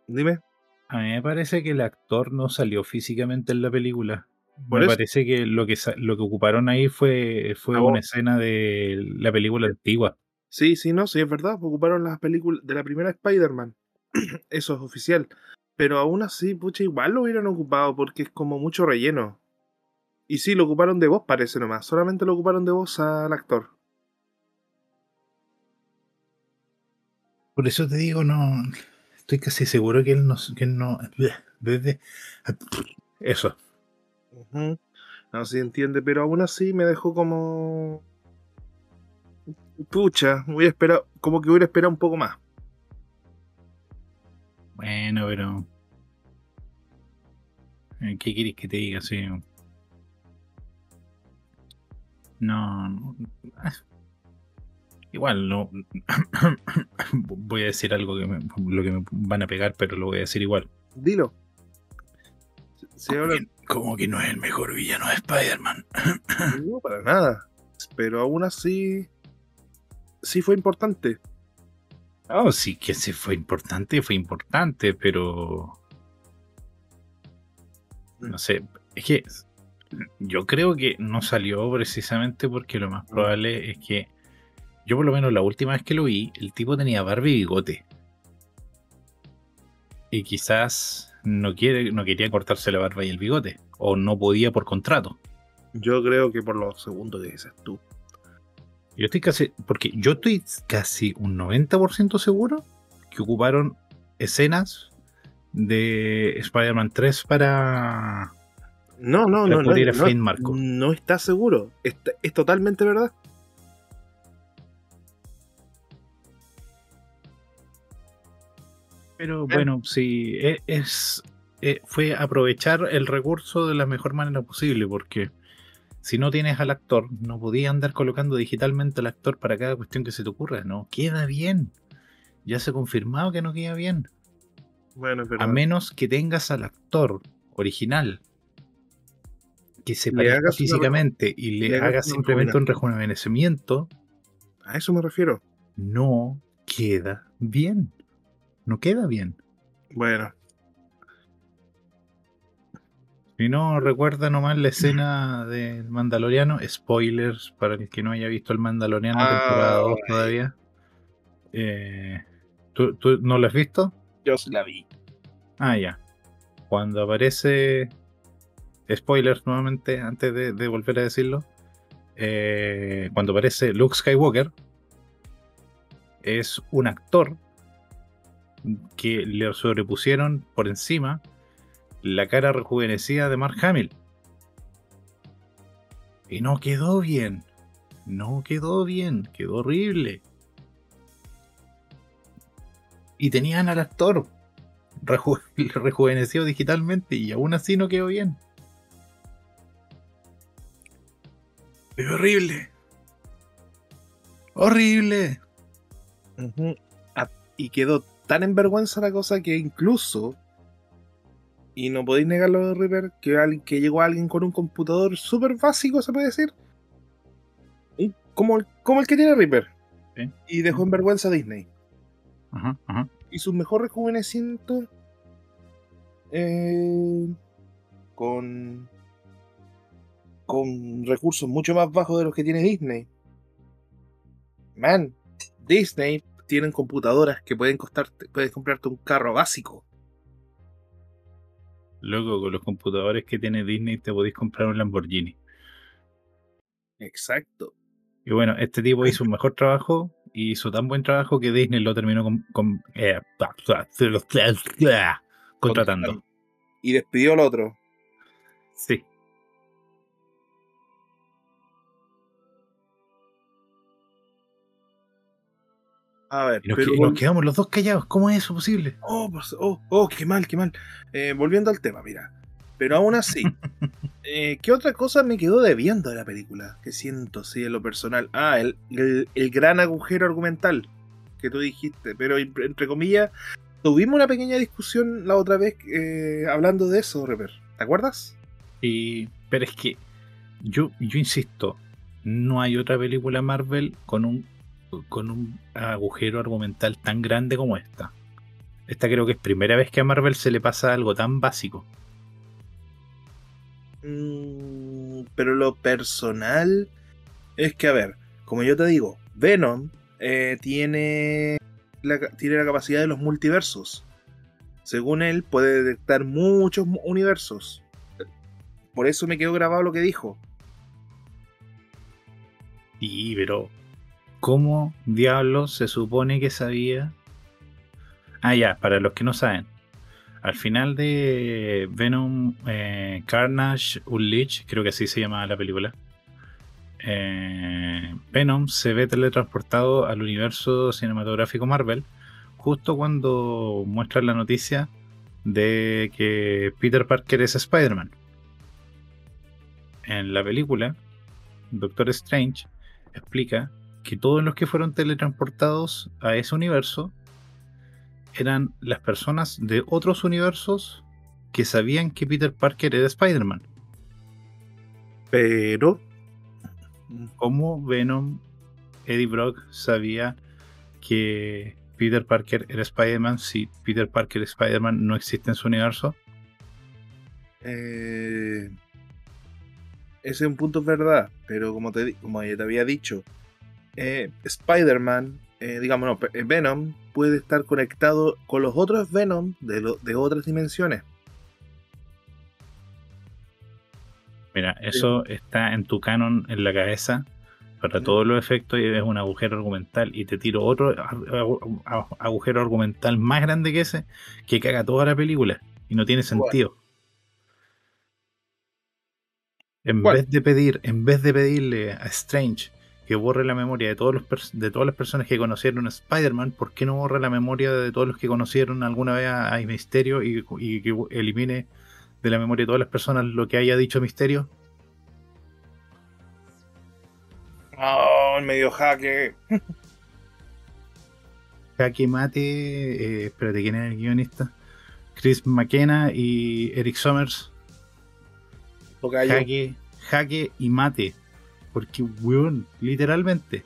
Speaker 1: Dime.
Speaker 2: A mí me parece que el actor no salió físicamente en la película.
Speaker 1: Por
Speaker 2: me
Speaker 1: eso.
Speaker 2: parece que lo que lo que ocuparon ahí fue, fue
Speaker 1: La
Speaker 2: una escena de la película antigua.
Speaker 1: Sí, sí, no, sí, es verdad. Ocuparon las películas de la primera Spider-Man. [CLEARS THROAT] Eso es oficial. Pero aún así, pucha, igual lo hubieran ocupado porque es como mucho relleno. Y sí, lo ocuparon de voz, parece nomás. Solamente lo ocuparon de voz al actor.
Speaker 2: Por eso te digo, no. Estoy casi seguro que él no. Que él no desde, eso.
Speaker 1: Ujú. No sé si entiende, pero aún así me dejó como. Pucha, hubiera esperado, como que hubiera esperado un poco más.
Speaker 2: Bueno, pero. eh, ¿Qué quieres que te diga? Sí. No. no. Igual, no. [COUGHS] voy a decir algo que me, lo que me van a pegar, pero lo voy a decir igual.
Speaker 1: Dilo. Si ahora
Speaker 2: como que no es el mejor villano de Spider-Man. [COUGHS]
Speaker 1: no, para nada. Pero aún así. Sí fue importante.
Speaker 2: Oh, sí, que sí fue importante, fue importante, pero. No sé, es que yo creo que no salió precisamente porque lo más probable es que. Yo, por lo menos, la última vez que lo vi, el tipo tenía barba y bigote. Y quizás no, quiere, no quería cortarse la barba y el bigote. O no podía por contrato.
Speaker 1: Yo creo que por los segundos que dices tú.
Speaker 2: Yo estoy casi. Porque yo estoy casi un 90% seguro que ocuparon escenas de Spider-Man 3 para.
Speaker 1: No, no,
Speaker 2: Para
Speaker 1: no. No, no,
Speaker 2: Flynn Marco.
Speaker 1: no está seguro. Está- es totalmente verdad.
Speaker 2: Pero
Speaker 1: Eh.
Speaker 2: bueno, sí, e- es, eh, fue aprovechar el recurso de la mejor manera posible, porque si no tienes al actor, no podías andar colocando digitalmente al actor para cada cuestión que se te ocurra, no, queda bien. Ya se ha confirmado que no queda bien.
Speaker 1: Bueno, es
Speaker 2: A menos que tengas al actor original que se parezca
Speaker 1: una
Speaker 2: físicamente y le,
Speaker 1: le hagas
Speaker 2: simplemente un rejuvenecimiento,
Speaker 1: A eso me refiero.
Speaker 2: no queda bien. No queda bien.
Speaker 1: Bueno,
Speaker 2: Si no recuerda nomás la escena [CLEARS THROAT] del Mandaloriano, spoilers para el que no haya visto el Mandaloriano
Speaker 1: Ah,
Speaker 2: temporada 2
Speaker 1: bueno.
Speaker 2: todavía. Eh, ¿tú, tú no lo has visto?
Speaker 1: yo sí la vi.
Speaker 2: Ah, ya. Cuando aparece. Spoilers nuevamente, antes de, de volver a decirlo. eh, cuando aparece Luke Skywalker, es un actor que le sobrepusieron por encima la cara rejuvenecida de Mark Hamill. Y no quedó bien. No quedó bien. Quedó horrible. Y tenían al actor reju- [LAUGHS] rejuvenecido digitalmente y aún así no quedó bien. Es horrible. Horrible.
Speaker 1: Y quedó tan en vergüenza la cosa que incluso, y no podéis negarlo de Reaper, que, alguien, que llegó alguien con un computador súper básico, se puede decir, como, el- como el que tiene Reaper, y dejó en vergüenza a Disney.
Speaker 2: Ajá, ajá.
Speaker 1: Y su mejor rejuvenecimiento eh, con, con recursos mucho más bajos de los que tiene Disney. Man, Disney tienen computadoras que pueden costarte, puedes comprarte un carro básico.
Speaker 2: Luego, con los computadores que tiene Disney, te podéis comprar un Lamborghini.
Speaker 1: Exacto.
Speaker 2: Y bueno, este tipo hizo un [LAUGHS] mejor trabajo y hizo tan buen trabajo que Disney lo terminó con, con- eh, contratando.
Speaker 1: Y despidió al otro.
Speaker 2: Sí.
Speaker 1: A ver,
Speaker 2: nos,
Speaker 1: pero
Speaker 2: que- nos quedamos los dos callados. ¿Cómo es eso posible?
Speaker 1: Oh, pues, oh, oh, qué mal, qué mal. Eh, volviendo al tema, mira. Pero aún así, [LAUGHS] eh, ¿qué otra cosa me quedó debiendo de la película? Que siento, sí, en lo personal. Ah, el, el- el gran agujero argumental que tú dijiste. Pero entre comillas, tuvimos una pequeña discusión la otra vez eh, hablando de eso, Reper. ¿Te acuerdas?
Speaker 2: Y, pero es que yo, yo insisto, no hay otra película Marvel con un, con un agujero argumental tan grande como esta. Esta creo que es primera vez que a Marvel se le pasa algo tan básico.
Speaker 1: Mm, pero lo personal es que, a ver, como yo te digo, Venom eh, tiene, la, tiene la capacidad de los multiversos. Según él, puede detectar muchos mu- universos. Por eso me quedó grabado lo que dijo.
Speaker 2: Sí, pero ¿cómo diablos se supone que sabía? Ah, ya, para los que no saben. Al final de Venom eh, Carnage Unleashed, creo que así se llama la película, eh, Venom se ve teletransportado al universo cinematográfico Marvel justo cuando muestran la noticia de que Peter Parker es Spider-Man. En la película, Doctor Strange explica que todos los que fueron teletransportados a ese universo eran las personas de otros universos que sabían que Peter Parker era Spider-Man.
Speaker 1: Pero.
Speaker 2: Como Venom, Eddie Brock sabía que Peter Parker era Spider-Man si Peter Parker Spider-Man no existe en su universo.
Speaker 1: eh, ese es un punto es verdad. Pero como, te, como ya te había dicho, eh, Spider-Man, eh, digamos, no, eh, Venom puede estar conectado con los otros Venom de, lo- de otras dimensiones.
Speaker 2: Mira, eso está en tu canon en la cabeza para todos los efectos y es un agujero argumental y te tiro otro agu- agu- agujero argumental más grande que ese que caga toda la película y no tiene sentido. En
Speaker 1: ¿Cuál?
Speaker 2: vez de pedir, en vez de pedirle a Strange que borre la memoria de todos los de todas las personas que conocieron a Spider-Man, ¿por qué no borra la memoria de todos los que conocieron alguna vez a, a Misterio y, y que elimine de la memoria de todas las personas lo que haya dicho Misterio?
Speaker 1: Oh, medio jaque. [LAUGHS]
Speaker 2: Jaque Mate, eh, espérate, ¿quién es el guionista? Chris McKenna y Eric Summers. Jaque, jaque y mate. Porque, weón, literalmente,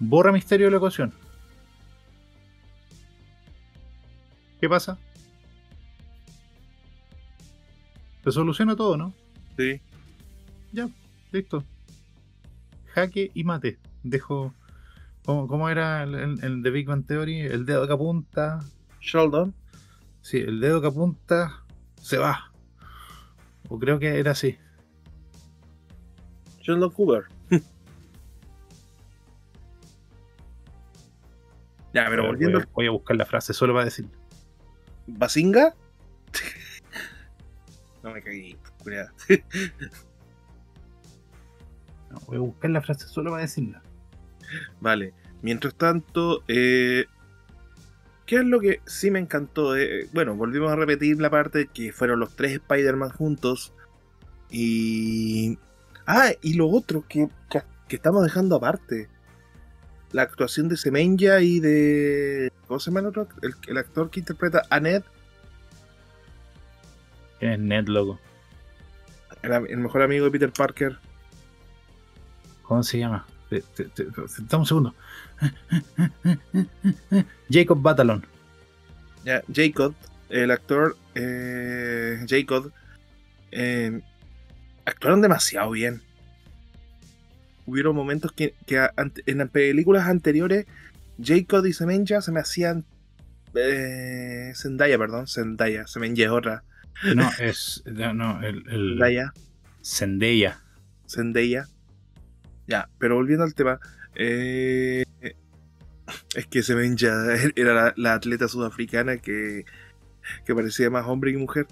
Speaker 2: borra misterio de la ecuación. ¿Qué pasa? Se soluciona todo, ¿no?
Speaker 1: Sí.
Speaker 2: Ya, listo. Jaque y mate. Dejo. ¿Cómo, cómo era el, el- el de Big Bang Theory? El dedo que apunta.
Speaker 1: Sheldon.
Speaker 2: Sí, el dedo que apunta se va. O creo que era así.
Speaker 1: Sheldon Cooper. [LAUGHS] ya, pero volviendo
Speaker 2: voy, a, voy a buscar la frase solo para decir.
Speaker 1: ¿Basinga? [LAUGHS] no me cagué, cuidado. [LAUGHS]
Speaker 2: No, voy a buscar la frase solo para decirla.
Speaker 1: Vale. Mientras tanto, eh, ¿qué es lo que sí me encantó? Eh, bueno, volvimos a repetir la parte que fueron los tres Spider-Man juntos. Y. Ah, y lo otro que, que, que estamos dejando aparte. la actuación de Semenya y de. ¿Cómo se llama el otro? El, el actor que interpreta a Ned,
Speaker 2: ¿Quién es Ned, loco?
Speaker 1: el, el mejor amigo de Peter Parker.
Speaker 2: ¿Cómo se llama? Dame un segundo. Jacob Batalon.
Speaker 1: Ya, Jacob, el actor eh, Jacob, eh, actuaron demasiado bien. Hubieron momentos que, en las películas anteriores, Jacob y Semenya se me hacían. Eh, Zendaya, perdón, Zendaya, Semenya es otra.
Speaker 2: No, es. No, no, el. el
Speaker 1: Zendaya,
Speaker 2: Zendaya.
Speaker 1: Zendaya. Ya, pero volviendo al tema. eh, es que Semenya era la, la atleta sudafricana que, que parecía más hombre que mujer.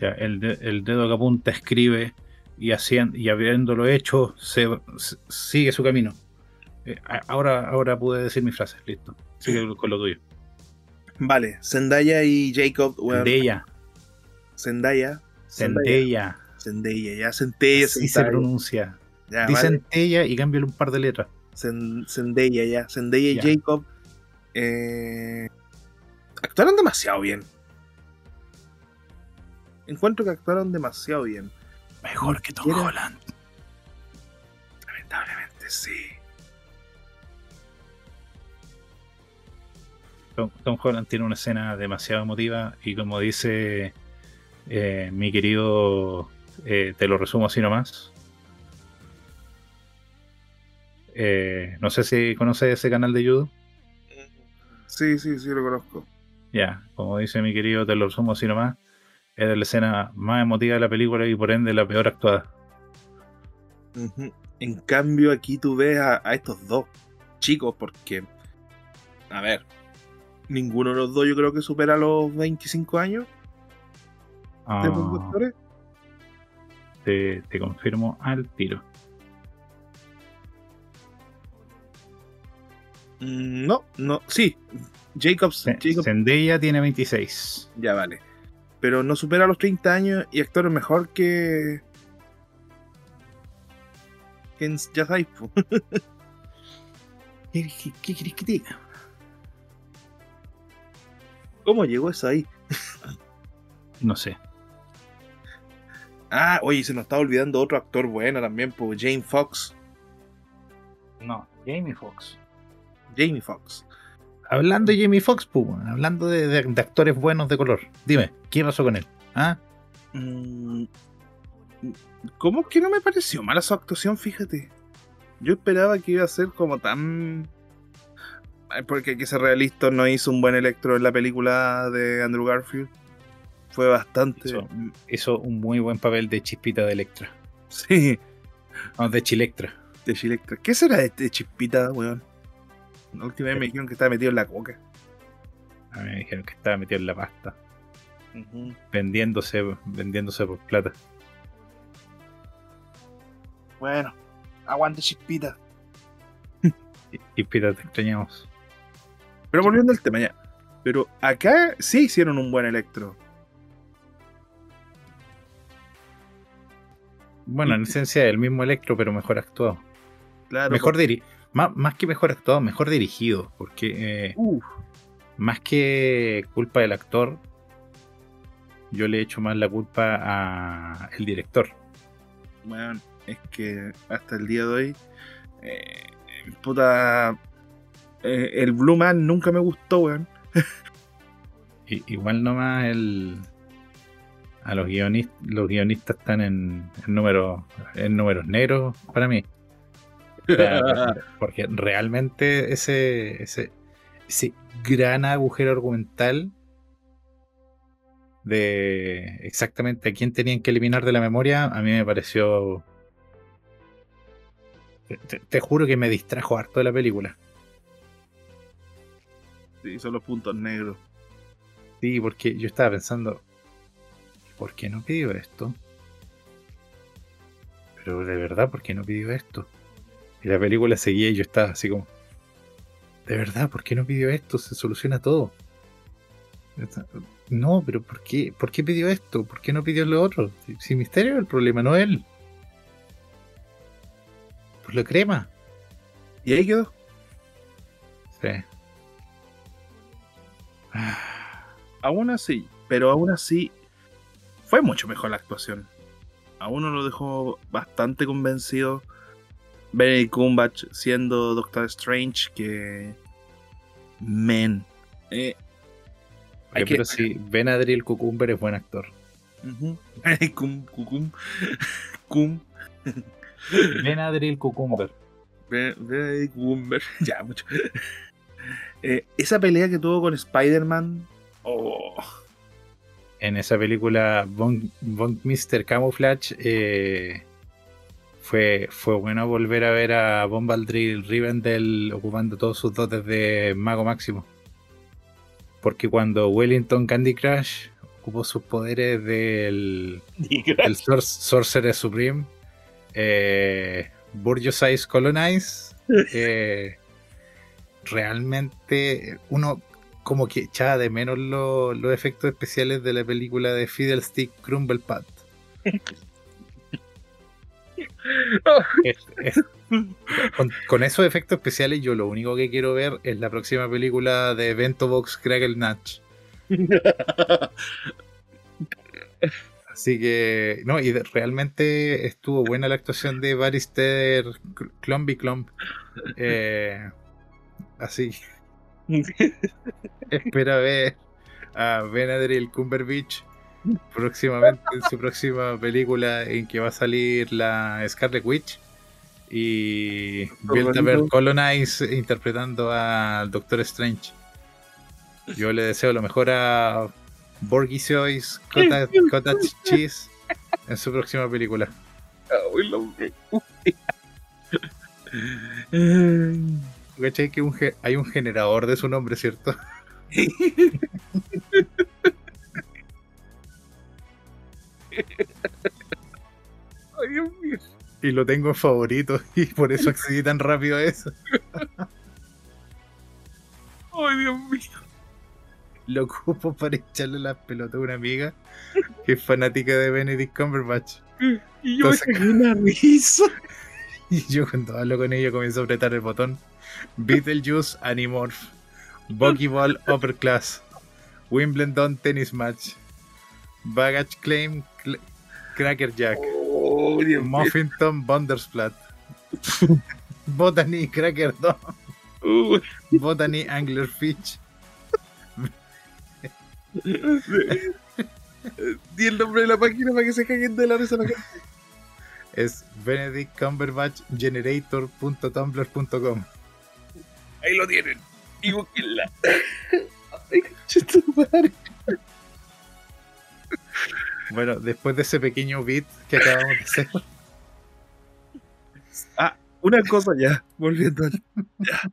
Speaker 2: Ya, el, de- el dedo que apunta escribe y, hacien- y habiéndolo hecho, se, se- sigue su camino. Eh, ahora, ahora pude decir mi frase, listo. Sigue con lo tuyo.
Speaker 1: Vale, Zendaya y Jacob.
Speaker 2: Zendaya.
Speaker 1: Zendaya.
Speaker 2: Zendaya.
Speaker 1: Zendaya, ya Zendaya,
Speaker 2: Así se pronuncia.
Speaker 1: Ya,
Speaker 2: Dicen
Speaker 1: vale.
Speaker 2: ella y cámbiale un par de letras.
Speaker 1: Zen- Zendaya, ya. Zendaya y
Speaker 2: Ya.
Speaker 1: Jacob. eh, actuaron demasiado bien. Encuentro que actuaron demasiado bien.
Speaker 2: Mejor que Tom Holland.
Speaker 1: Lamentablemente, sí.
Speaker 2: Tom, Tom Holland tiene una escena demasiado emotiva y como dice eh, mi querido, eh, te lo resumo así nomás. Eh, no sé si conoces ese canal de YouTube.
Speaker 1: Sí, sí, sí, lo conozco.
Speaker 2: Ya, como dice mi querido, te lo resumo así nomás. Es la escena más emotiva de la película y por ende la peor actuada.
Speaker 1: En cambio, aquí tú ves a, a estos dos chicos, porque, a ver, ninguno de los dos yo creo que supera los 25 años de
Speaker 2: Ah, te, te confirmo al tiro.
Speaker 1: Mm, No, no, sí. Jacobs, Jacob,
Speaker 2: Zendaya tiene 26.
Speaker 1: ya vale. Pero no supera los 30 años y actor mejor que. que ya sabéis.
Speaker 2: ¿Qué, qué- qué querés que diga?
Speaker 1: ¿Cómo llegó eso ahí?
Speaker 2: No sé.
Speaker 1: Ah, oye, se nos está olvidando otro actor bueno también, pues Jane Fox.
Speaker 2: No, Jamie Foxx.
Speaker 1: Jamie Fox.
Speaker 2: Hablando de Jamie Foxx, pues, hablando de, de- de actores buenos de color. Dime, ¿qué pasó con él? ¿Ah?
Speaker 1: Mm, ¿Cómo que no me pareció mala su actuación? Fíjate. Yo esperaba que iba a ser como tan. Porque hay que ser realista, no hizo un buen electro en la película de Andrew Garfield. Fue bastante.
Speaker 2: Hizo, hizo un muy buen papel de chispita de Electra.
Speaker 1: Sí,
Speaker 2: No, de Chilectra.
Speaker 1: de Chilectra. ¿Qué será de este chispita, weón? La última vez me dijeron que estaba metido en la coca.
Speaker 2: A mí me dijeron que estaba metido en la pasta. Vendiéndose, vendiéndose por plata.
Speaker 1: Bueno, aguante chispita.
Speaker 2: Chispita, te extrañamos.
Speaker 1: Pero volviendo al tema ya. Pero acá sí hicieron un buen electro.
Speaker 2: Bueno, en esencia el mismo Electro, pero mejor actuado.
Speaker 1: Claro.
Speaker 2: Mejor diri más, más que mejor actuado, mejor dirigido. Porque eh,
Speaker 1: Uf,
Speaker 2: más que culpa del actor, yo le echo más la culpa a el director.
Speaker 1: Bueno, es que hasta el día de hoy, eh, puta, eh, el Blue Man nunca me gustó, weón.
Speaker 2: Igual nomás el a los guionistas los guionistas están en, en números en números negros para mí [LAUGHS] porque realmente ese ese ese gran agujero argumental de exactamente a quién tenían que eliminar de la memoria a mí me pareció te, te- juro que me distrajo harto de la película
Speaker 1: Sí, son los puntos negros.
Speaker 2: Sí, porque yo estaba pensando, ¿por qué no pidió esto? Pero de verdad, ¿por qué no pidió esto? Y la película seguía y yo estaba así como, de verdad, ¿por qué no pidió esto? Se soluciona todo. No, pero ¿por qué, ¿por qué pidió esto? ¿Por qué no pidió lo otro? Si, Misterio es el problema, no él. Pues la crema.
Speaker 1: Y ahí quedó.
Speaker 2: Sí.
Speaker 1: Aún así, pero aún así, fue mucho mejor la actuación. A uno lo dejó bastante convencido. Benedict Cumberbatch siendo Doctor Strange que... Men. Eh, hay
Speaker 2: Oye,
Speaker 1: que-
Speaker 2: Pero sí, Benadryl Cucumber es buen actor.
Speaker 1: ujú. [LAUGHS] cum, cucum, [LAUGHS] cum. [LAUGHS]
Speaker 2: Benadryl Cucumber.
Speaker 1: Be- Benedict Cumber. ya, mucho. Eh, esa pelea que tuvo con Spider-Man. Oh,
Speaker 2: En esa película, Von, Von Mr. Camouflage, eh, fue, fue bueno volver a ver a Bombaldrill Rivendell ocupando todos sus dotes de mago máximo. Porque cuando Wellington Candy Crush ocupó sus poderes del, del Sor- Sorcerer Supreme, eh, Burgess Eyes Colonize, [LAUGHS] eh, realmente uno como que echaba de menos lo- los efectos especiales de la película de Fiddlestick Crumble Pat. [LAUGHS] [LAUGHS] Es- es- con, con esos efectos especiales yo lo único que quiero ver es la próxima película de Bento Box Crackle Natch. [LAUGHS] Así que, no, y realmente estuvo buena la actuación de Barister Clumpy Clump. Eh, así [LAUGHS] espera ver a Benadryl Cumberbatch próximamente en su próxima película en que va a salir la Scarlet Witch y
Speaker 1: bonito.
Speaker 2: Colonize interpretando al Doctor Strange. Yo le deseo lo mejor a Borgisiois Cottage, Cheese en su próxima película. [LAUGHS] Hay un generador de su nombre, ¿cierto? [LAUGHS] [LAUGHS]
Speaker 1: Ay, Dios mío.
Speaker 2: Y lo tengo en favorito y por eso accedí tan rápido a eso.
Speaker 1: Ay, Dios mío.
Speaker 2: Lo ocupo para echarle las pelotas a una amiga que es fanática de Benedict Cumberbatch.
Speaker 1: Y yo
Speaker 2: Entonces-
Speaker 1: me una risa. [LAUGHS]
Speaker 2: Y yo cuando hablo con ella comienzo a apretar el botón. Beetlejuice Animorph. Buckyball Upperclass. Wimbledon Tennis Match. Baggage Claim Cl- Cracker Jack.
Speaker 1: Oh.
Speaker 2: Muffington Bondersplat. [LAUGHS] Botany Cracker Dog.
Speaker 1: Uh,
Speaker 2: Botany Anglerfish.
Speaker 1: Di el nombre de la página para que se caguen de la risa la gente.
Speaker 2: Es Benedict Cumberbatch Generator.tumblr.com.
Speaker 1: Ahí lo tienen. Y búsquenla. [LAUGHS] Ay.
Speaker 2: Bueno, después de ese pequeño beat que acabamos de hacer, [LAUGHS]
Speaker 1: Una cosa ya, volviendo al. Ya.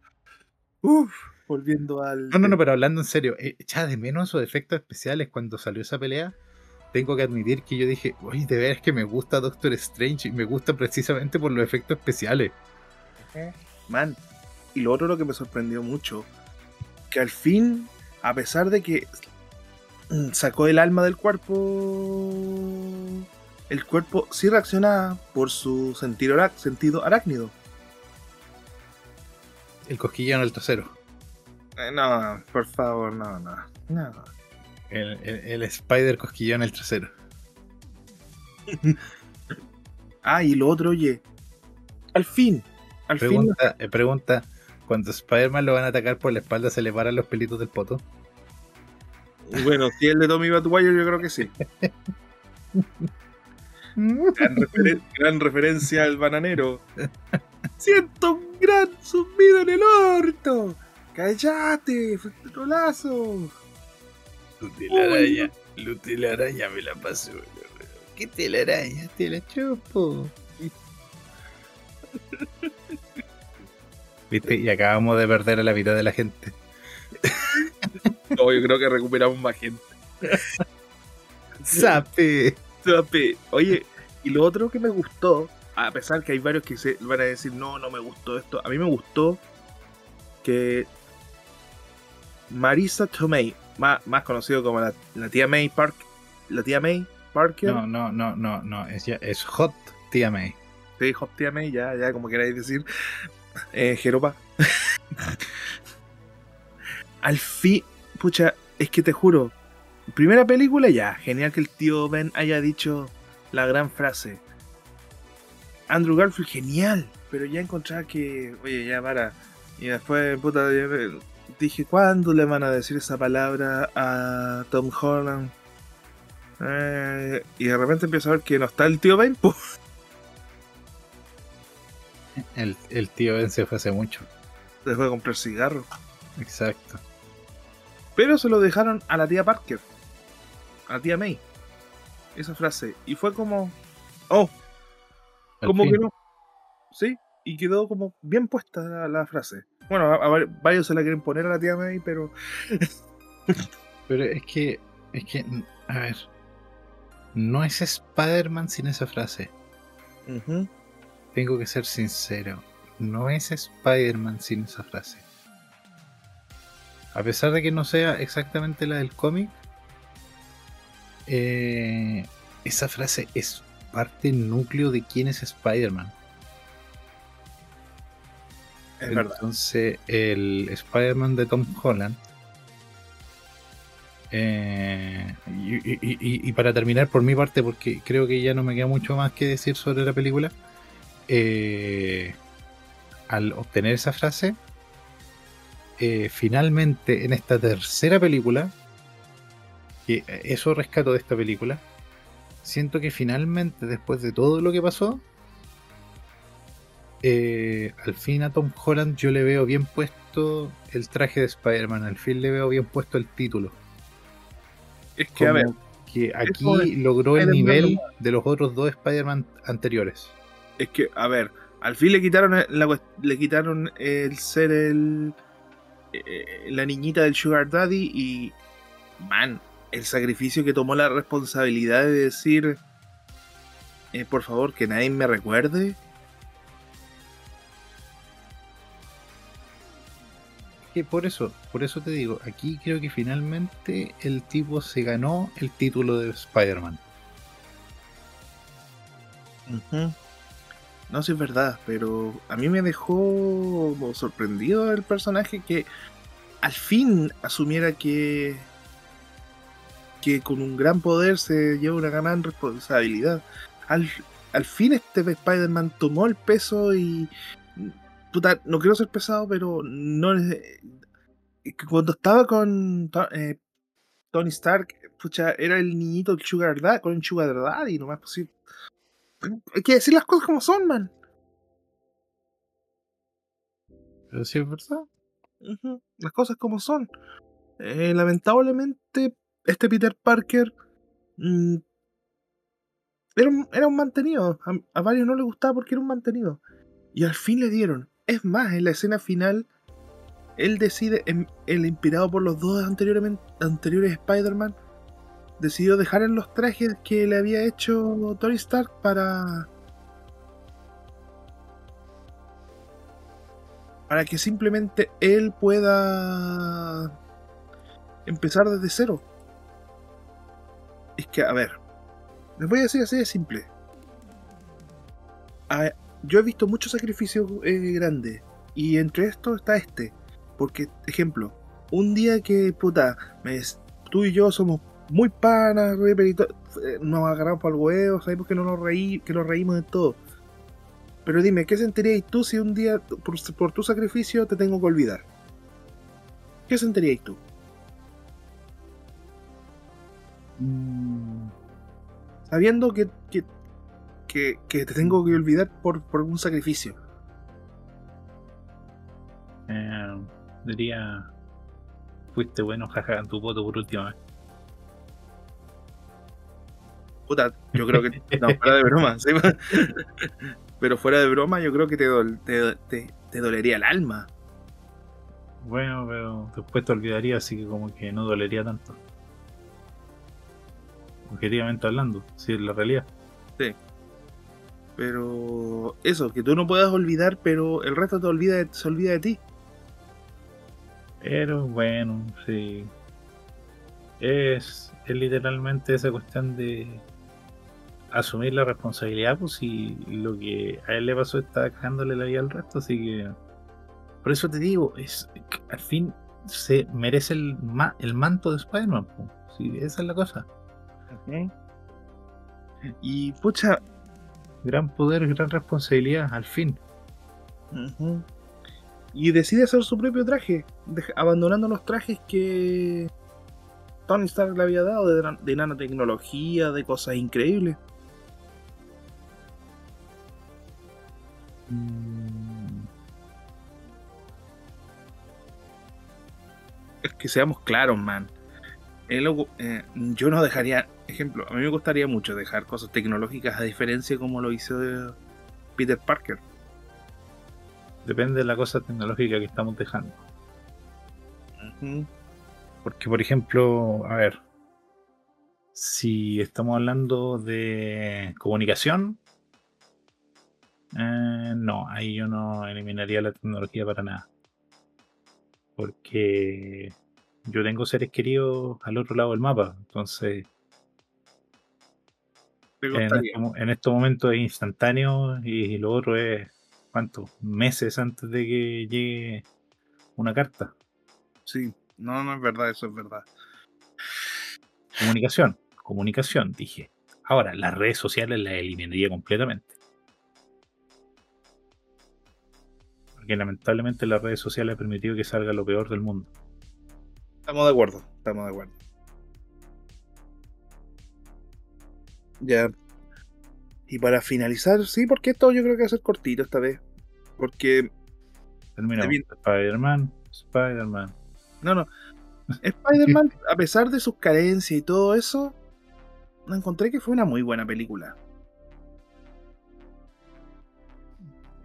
Speaker 1: Uf, volviendo al.
Speaker 2: No, no, no, pero hablando en serio, eh, echaba de menos esos efectos especiales cuando salió esa pelea. Tengo que admitir que yo dije, oye, de veras que me gusta Doctor Strange y me gusta precisamente por los efectos especiales.
Speaker 1: Man, y lo otro lo que me sorprendió mucho, que al fin, a pesar de que sacó el alma del cuerpo, el cuerpo sí reacciona por su sentido, ará- sentido arácnido.
Speaker 2: El cosquillón al trasero.
Speaker 1: Eh, no, por favor, no, no. no.
Speaker 2: El, el- el Spider cosquillón al trasero. [LAUGHS]
Speaker 1: Ah, y lo otro, oye, al fin, al fin,
Speaker 2: Pregunta, eh, pregunta, cuando Spider-Man lo van a atacar por la espalda, ¿se le paran los pelitos del poto?
Speaker 1: Bueno, si el de Tommy Batwire, yo creo que sí. Gran, referen- gran referencia al bananero. Siento un gran zumbido en el orto. ¡Cállate! ¡Fue un trolazo!
Speaker 2: Tu telaraña, tu telaraña me la pasó. ¿Qué telaraña? Te la chupo. ¿Viste? Y acabamos de perder a la mitad de la gente. [LAUGHS]
Speaker 1: No, yo creo que recuperamos más gente.
Speaker 2: ¡Sape!
Speaker 1: Sape. Oye, y lo otro que me gustó, a pesar que hay varios que se van a decir, no, no me gustó esto, a mí me gustó que Marisa Tomei, más, más conocido como la, la tía May Park, la tía May Parker,
Speaker 2: No, no, no, no, no. Es, ya- es Hot Tía May.
Speaker 1: sí, Hot tía May, ya, ya como queráis decir, Eh, Jeropa. [LAUGHS] Al fin, pucha, es que te juro, primera película ya, genial que el tío Ben haya dicho la gran frase. Andrew Garfield, genial, pero ya encontraba que, oye, ya para. Y después, puta, dije, ¿cuándo le van a decir esa palabra a Tom Holland? Eh, y de repente empiezo a ver que no está el tío Ben. [LAUGHS]
Speaker 2: El, el, tío Ben se fue hace mucho.
Speaker 1: Dejó de comprar cigarros.
Speaker 2: Exacto.
Speaker 1: Pero se lo dejaron a la tía Parker. A la tía May. Esa frase. Y fue como. Oh. como que no. Sí. Y quedó como bien puesta la, frase. Bueno, a, varios se la quieren poner a la tía May, pero. [LAUGHS]
Speaker 2: pero es que. Es que. A ver. No es Spider-Man sin esa frase. Tengo que ser sincero. No es Spider-Man sin esa frase. A pesar de que no sea exactamente la del cómic, eh, esa frase es parte núcleo de quién es Spider-Man. Es Entonces, el Spider-Man de Tom Holland eh, y, para terminar por mi parte, porque creo que ya no me queda mucho más que decir sobre la película, eh, al obtener esa frase, eh, finalmente en esta tercera película, que eso rescato de esta película, siento que finalmente, después de todo lo que pasó, al fin a Tom Holland yo le veo bien puesto el traje de Spider-Man, al fin le veo bien puesto el título
Speaker 1: es que, a ver.
Speaker 2: Que aquí logró el nivel de los otros dos Spider-Man anteriores.
Speaker 1: Es que, a ver, al fin le quitaron le quitaron el ser el eh, la niñita del Sugar Daddy y man, el sacrificio que tomó la responsabilidad de decir eh, por favor que nadie me recuerde
Speaker 2: que por eso, por eso te digo, aquí creo que finalmente el tipo se ganó el título de Spider-Man.
Speaker 1: No si es verdad, pero a mí me dejó sorprendido el personaje que al fin asumiera que que con un gran poder se lleva una gran responsabilidad. Al, al fin este Spider-Man tomó el peso y no quiero ser pesado, pero no cuando estaba con eh, Tony Stark, pucha, era el niñito del Sugar Daddy, con el Sugar Daddy, no más posible. Hay que decir las cosas como son, man.
Speaker 2: Pero sí es verdad.
Speaker 1: Las cosas como son. Eh, lamentablemente, este Peter Parker mm, era, un, era, un, mantenido. A, a, varios no les gustaba porque era un mantenido. Y al fin le dieron. Es más, en la escena final, él decide, em, el inspirado por los dos anteriores Spider-Man, decidió dejar en los trajes que le había hecho Tony Stark para. para que simplemente él pueda empezar desde cero. Es que, a ver, les voy a decir así de simple yo he visto muchos sacrificios eh, grandes. Y entre estos está este. Porque, ejemplo, un día que, puta, tú y yo somos muy panas, eh, nos agarramos para el huevo, sabemos que no nos reí, que nos reímos de todo. Pero dime, ¿qué sentirías tú si un día, por, tu sacrificio, te tengo que olvidar? ¿Qué sentirías tú? Mm. Sabiendo que, que que, te tengo que olvidar por, por un sacrificio?
Speaker 2: Eh, diría, fuiste bueno, jaja, en tu voto por última vez.
Speaker 1: Puta, yo creo que. No, [LAUGHS] fuera de broma. Pero fuera de broma, yo creo que te, te, te, dolería el alma.
Speaker 2: Bueno, pero después te olvidaría, así que como que no dolería tanto. Objetivamente hablando, si es la realidad.
Speaker 1: Sí. Pero eso, que tú no puedas olvidar, pero el resto te olvida, se olvida de ti.
Speaker 2: Pero bueno, sí. Es, es literalmente esa cuestión de asumir la responsabilidad, pues si lo que a él le pasó está dejándole la vida al resto, así que Por eso te digo, es al fin se merece el, el manto de Spider-Man. Sí, esa es la cosa.
Speaker 1: Y pucha.
Speaker 2: Gran poder, gran responsabilidad, al fin.
Speaker 1: Y decide hacer su propio traje, abandonando los trajes que Tony Stark le había dado de, nanotecnología, de cosas increíbles. Que seamos claros, man. Eh, yo no dejaría, ejemplo, a mí me gustaría mucho dejar cosas tecnológicas a diferencia como lo hizo Peter Parker.
Speaker 2: Depende de la cosa tecnológica que estamos dejando. Porque, por ejemplo, a ver, si estamos hablando de comunicación, eh, no, ahí yo no eliminaría la tecnología para nada. Porque yo tengo seres queridos al otro lado del mapa, entonces en, este, estos momentos es instantáneo y lo otro es, ¿cuánto? Meses antes de que llegue una carta.
Speaker 1: Sí, no, no es verdad, eso es verdad.
Speaker 2: Comunicación, comunicación, dije. Ahora, las redes sociales las eliminaría completamente. Porque lamentablemente las redes sociales han permitido que salga lo peor del mundo.
Speaker 1: Estamos de acuerdo, estamos de acuerdo. Ya. Y para finalizar, sí, porque esto yo creo que va a ser cortito esta vez. Porque.
Speaker 2: Terminamos. Spider-Man, Spider-Man.
Speaker 1: No, no. Spider-Man, [LAUGHS] a pesar de sus carencias y todo eso, encontré que fue una muy buena película.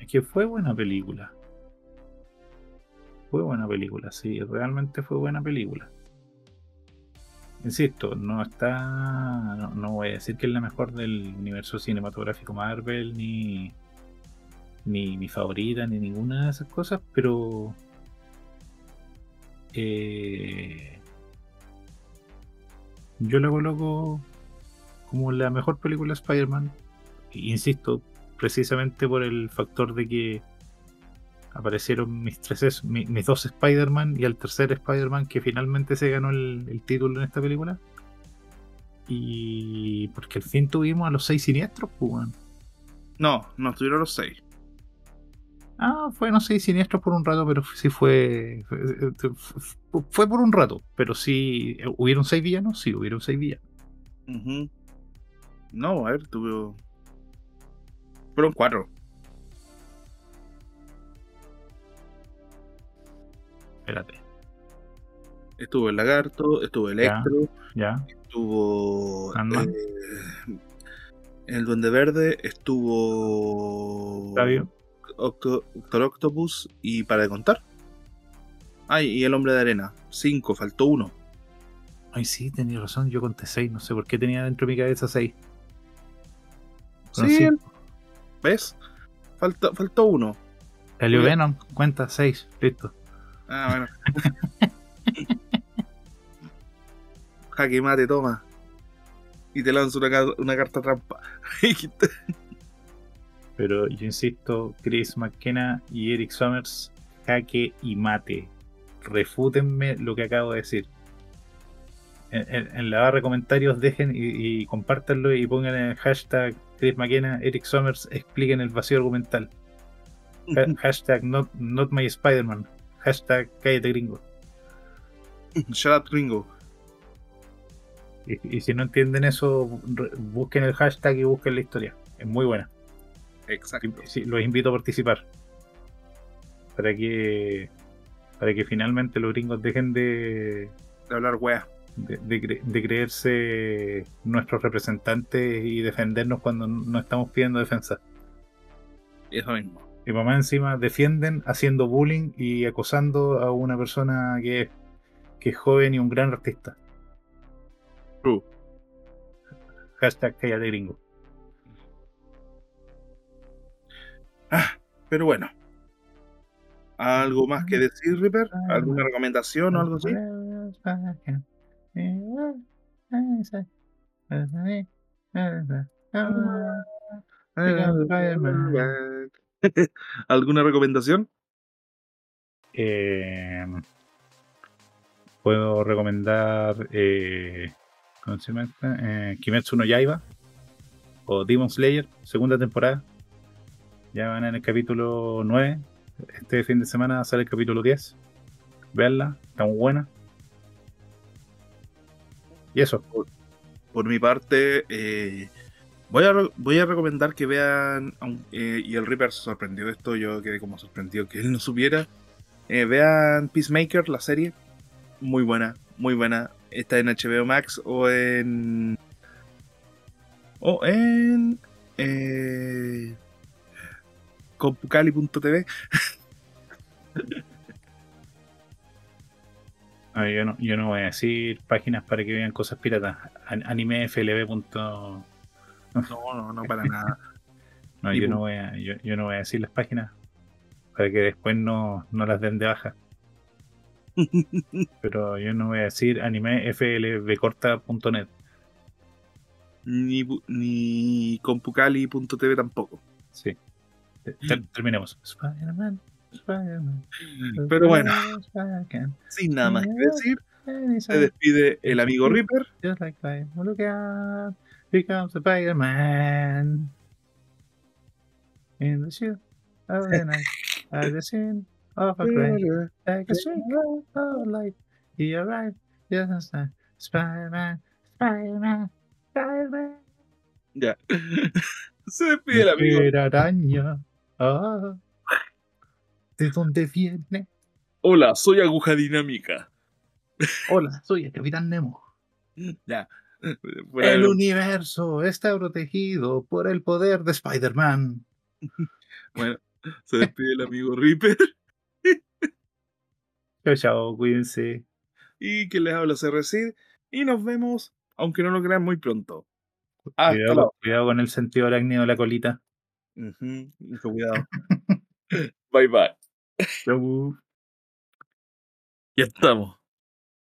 Speaker 2: Es que fue buena película. Fue buena película, sí, realmente fue buena película. Insisto, no está. No, voy a decir que es la mejor del universo cinematográfico Marvel, ni. ni mi favorita, ni ninguna de esas cosas, pero. Eh, yo la coloco como la mejor película de Spider-Man. Insisto, precisamente por el factor de que aparecieron mis tres mis, dos Spider-Man y el tercer Spider-Man que finalmente se ganó el, título en esta película. Y porque al fin tuvimos a los seis siniestros, pues,
Speaker 1: No, no tuvieron los seis.
Speaker 2: Ah, fueron seis siniestros por un rato, pero sí fue, fue. por un rato, pero sí. ¿Hubieron seis villanos? Sí, hubieron seis villanos.
Speaker 1: No, a ver, tuve. Fueron cuatro.
Speaker 2: Espérate.
Speaker 1: Estuvo el lagarto, estuvo Electro,
Speaker 2: ya,
Speaker 1: estuvo eh, el Duende Verde, estuvo
Speaker 2: Octavio.
Speaker 1: Doctor Octopus y para de contar. Ay, y el Hombre de Arena, cinco, faltó uno.
Speaker 2: Ay, sí, tenía razón, yo conté seis, no sé por qué tenía dentro de mi cabeza seis.
Speaker 1: sí, ¿ves? Faltó, faltó uno.
Speaker 2: Salió Venom, cuenta, seis, listo.
Speaker 1: Ah, bueno. [LAUGHS] Jaque mate, toma. Y te lanzo una, una carta trampa. [LAUGHS]
Speaker 2: Pero yo insisto, Chris McKenna y Eric Summers, jaque y mate. Refútenme lo que acabo de decir. En, la barra de comentarios dejen y, y, compártanlo y pongan el hashtag Chris McKenna, Eric Summers, expliquen el vacío argumental. [LAUGHS] hashtag not, not my Spider-Man. Hashtag cállate gringo. [LAUGHS]
Speaker 1: Shut up gringo.
Speaker 2: Y, si no entienden eso, busquen el hashtag y busquen la historia. Es muy buena.
Speaker 1: Exacto.
Speaker 2: los invito a participar. Para que para que finalmente los gringos dejen de,
Speaker 1: de hablar wea.
Speaker 2: De, creerse nuestros representantes y defendernos cuando no estamos pidiendo defensa.
Speaker 1: Eso mismo.
Speaker 2: Y mamá encima defienden haciendo bullying y acosando a una persona que es, que es joven y un gran artista.
Speaker 1: True.
Speaker 2: Hashtag de gringo.
Speaker 1: Ah, pero bueno. ¿Algo más que decir, Ripper? ¿Alguna recomendación o algo así? [LAUGHS] ¿Alguna recomendación?
Speaker 2: Eh, puedo recomendar eh, ¿cómo se llama esta? Eh, Kimetsu no Yaiba o Demon Slayer, segunda temporada. Ya van en el capítulo 9. Este fin de semana sale el capítulo 10. Veanla, está muy buena. Y eso.
Speaker 1: Por mi parte, eh, voy, a, voy a recomendar que vean, eh, y el Reaper se sorprendió de esto, yo quedé como sorprendido que él no supiera. Eh, vean Peacemaker, la serie. Muy buena, muy buena. Está en HBO Max o en... O en... Eh, Compucali.tv. [LAUGHS]
Speaker 2: Ah, yo, no, yo no voy a decir páginas para que vean cosas piratas. An- Animeflb. [LAUGHS]
Speaker 1: No, no, no, para nada. [LAUGHS]
Speaker 2: No, yo no, voy a, yo, yo no voy a decir las páginas para que después no, no las den de baja. [LAUGHS] Pero yo no voy a decir animeflbcorta.net.
Speaker 1: ni, ni Compucali.tv tampoco.
Speaker 2: Sí. Te- ter- terminemos. Spider-Man, Spider-Man.
Speaker 1: Pero bueno, sin nada más que decir, se despide el amigo Reaper.
Speaker 2: Just like Spider- Look out, here comes Spider-Man. In the shoe of the night, at the scene of a crime, like a streak of light, he arrived just in time. Spider-Man, Spider-Man, Spider-Man.
Speaker 1: Ya. [LAUGHS] Se despide el amigo.
Speaker 2: Mujer araña. Ah. ¿De dónde viene?
Speaker 1: Hola, soy Aguja Dinámica.
Speaker 2: Hola, soy el Capitán Nemo.
Speaker 1: Ya. [LAUGHS]
Speaker 2: El universo está protegido por el poder de Spider-Man. [LAUGHS]
Speaker 1: Bueno, se despide el amigo Reaper. [LAUGHS]
Speaker 2: Chao, chao, cuídense.
Speaker 1: Y que les habla CRC. Y nos vemos, aunque no lo crean, muy pronto. Hasta
Speaker 2: Cuidado, cuidado con el sentido arácnido de la colita.
Speaker 1: Ujú, mucho cuidado. bye bye.
Speaker 2: Chau.
Speaker 1: Ya estamos.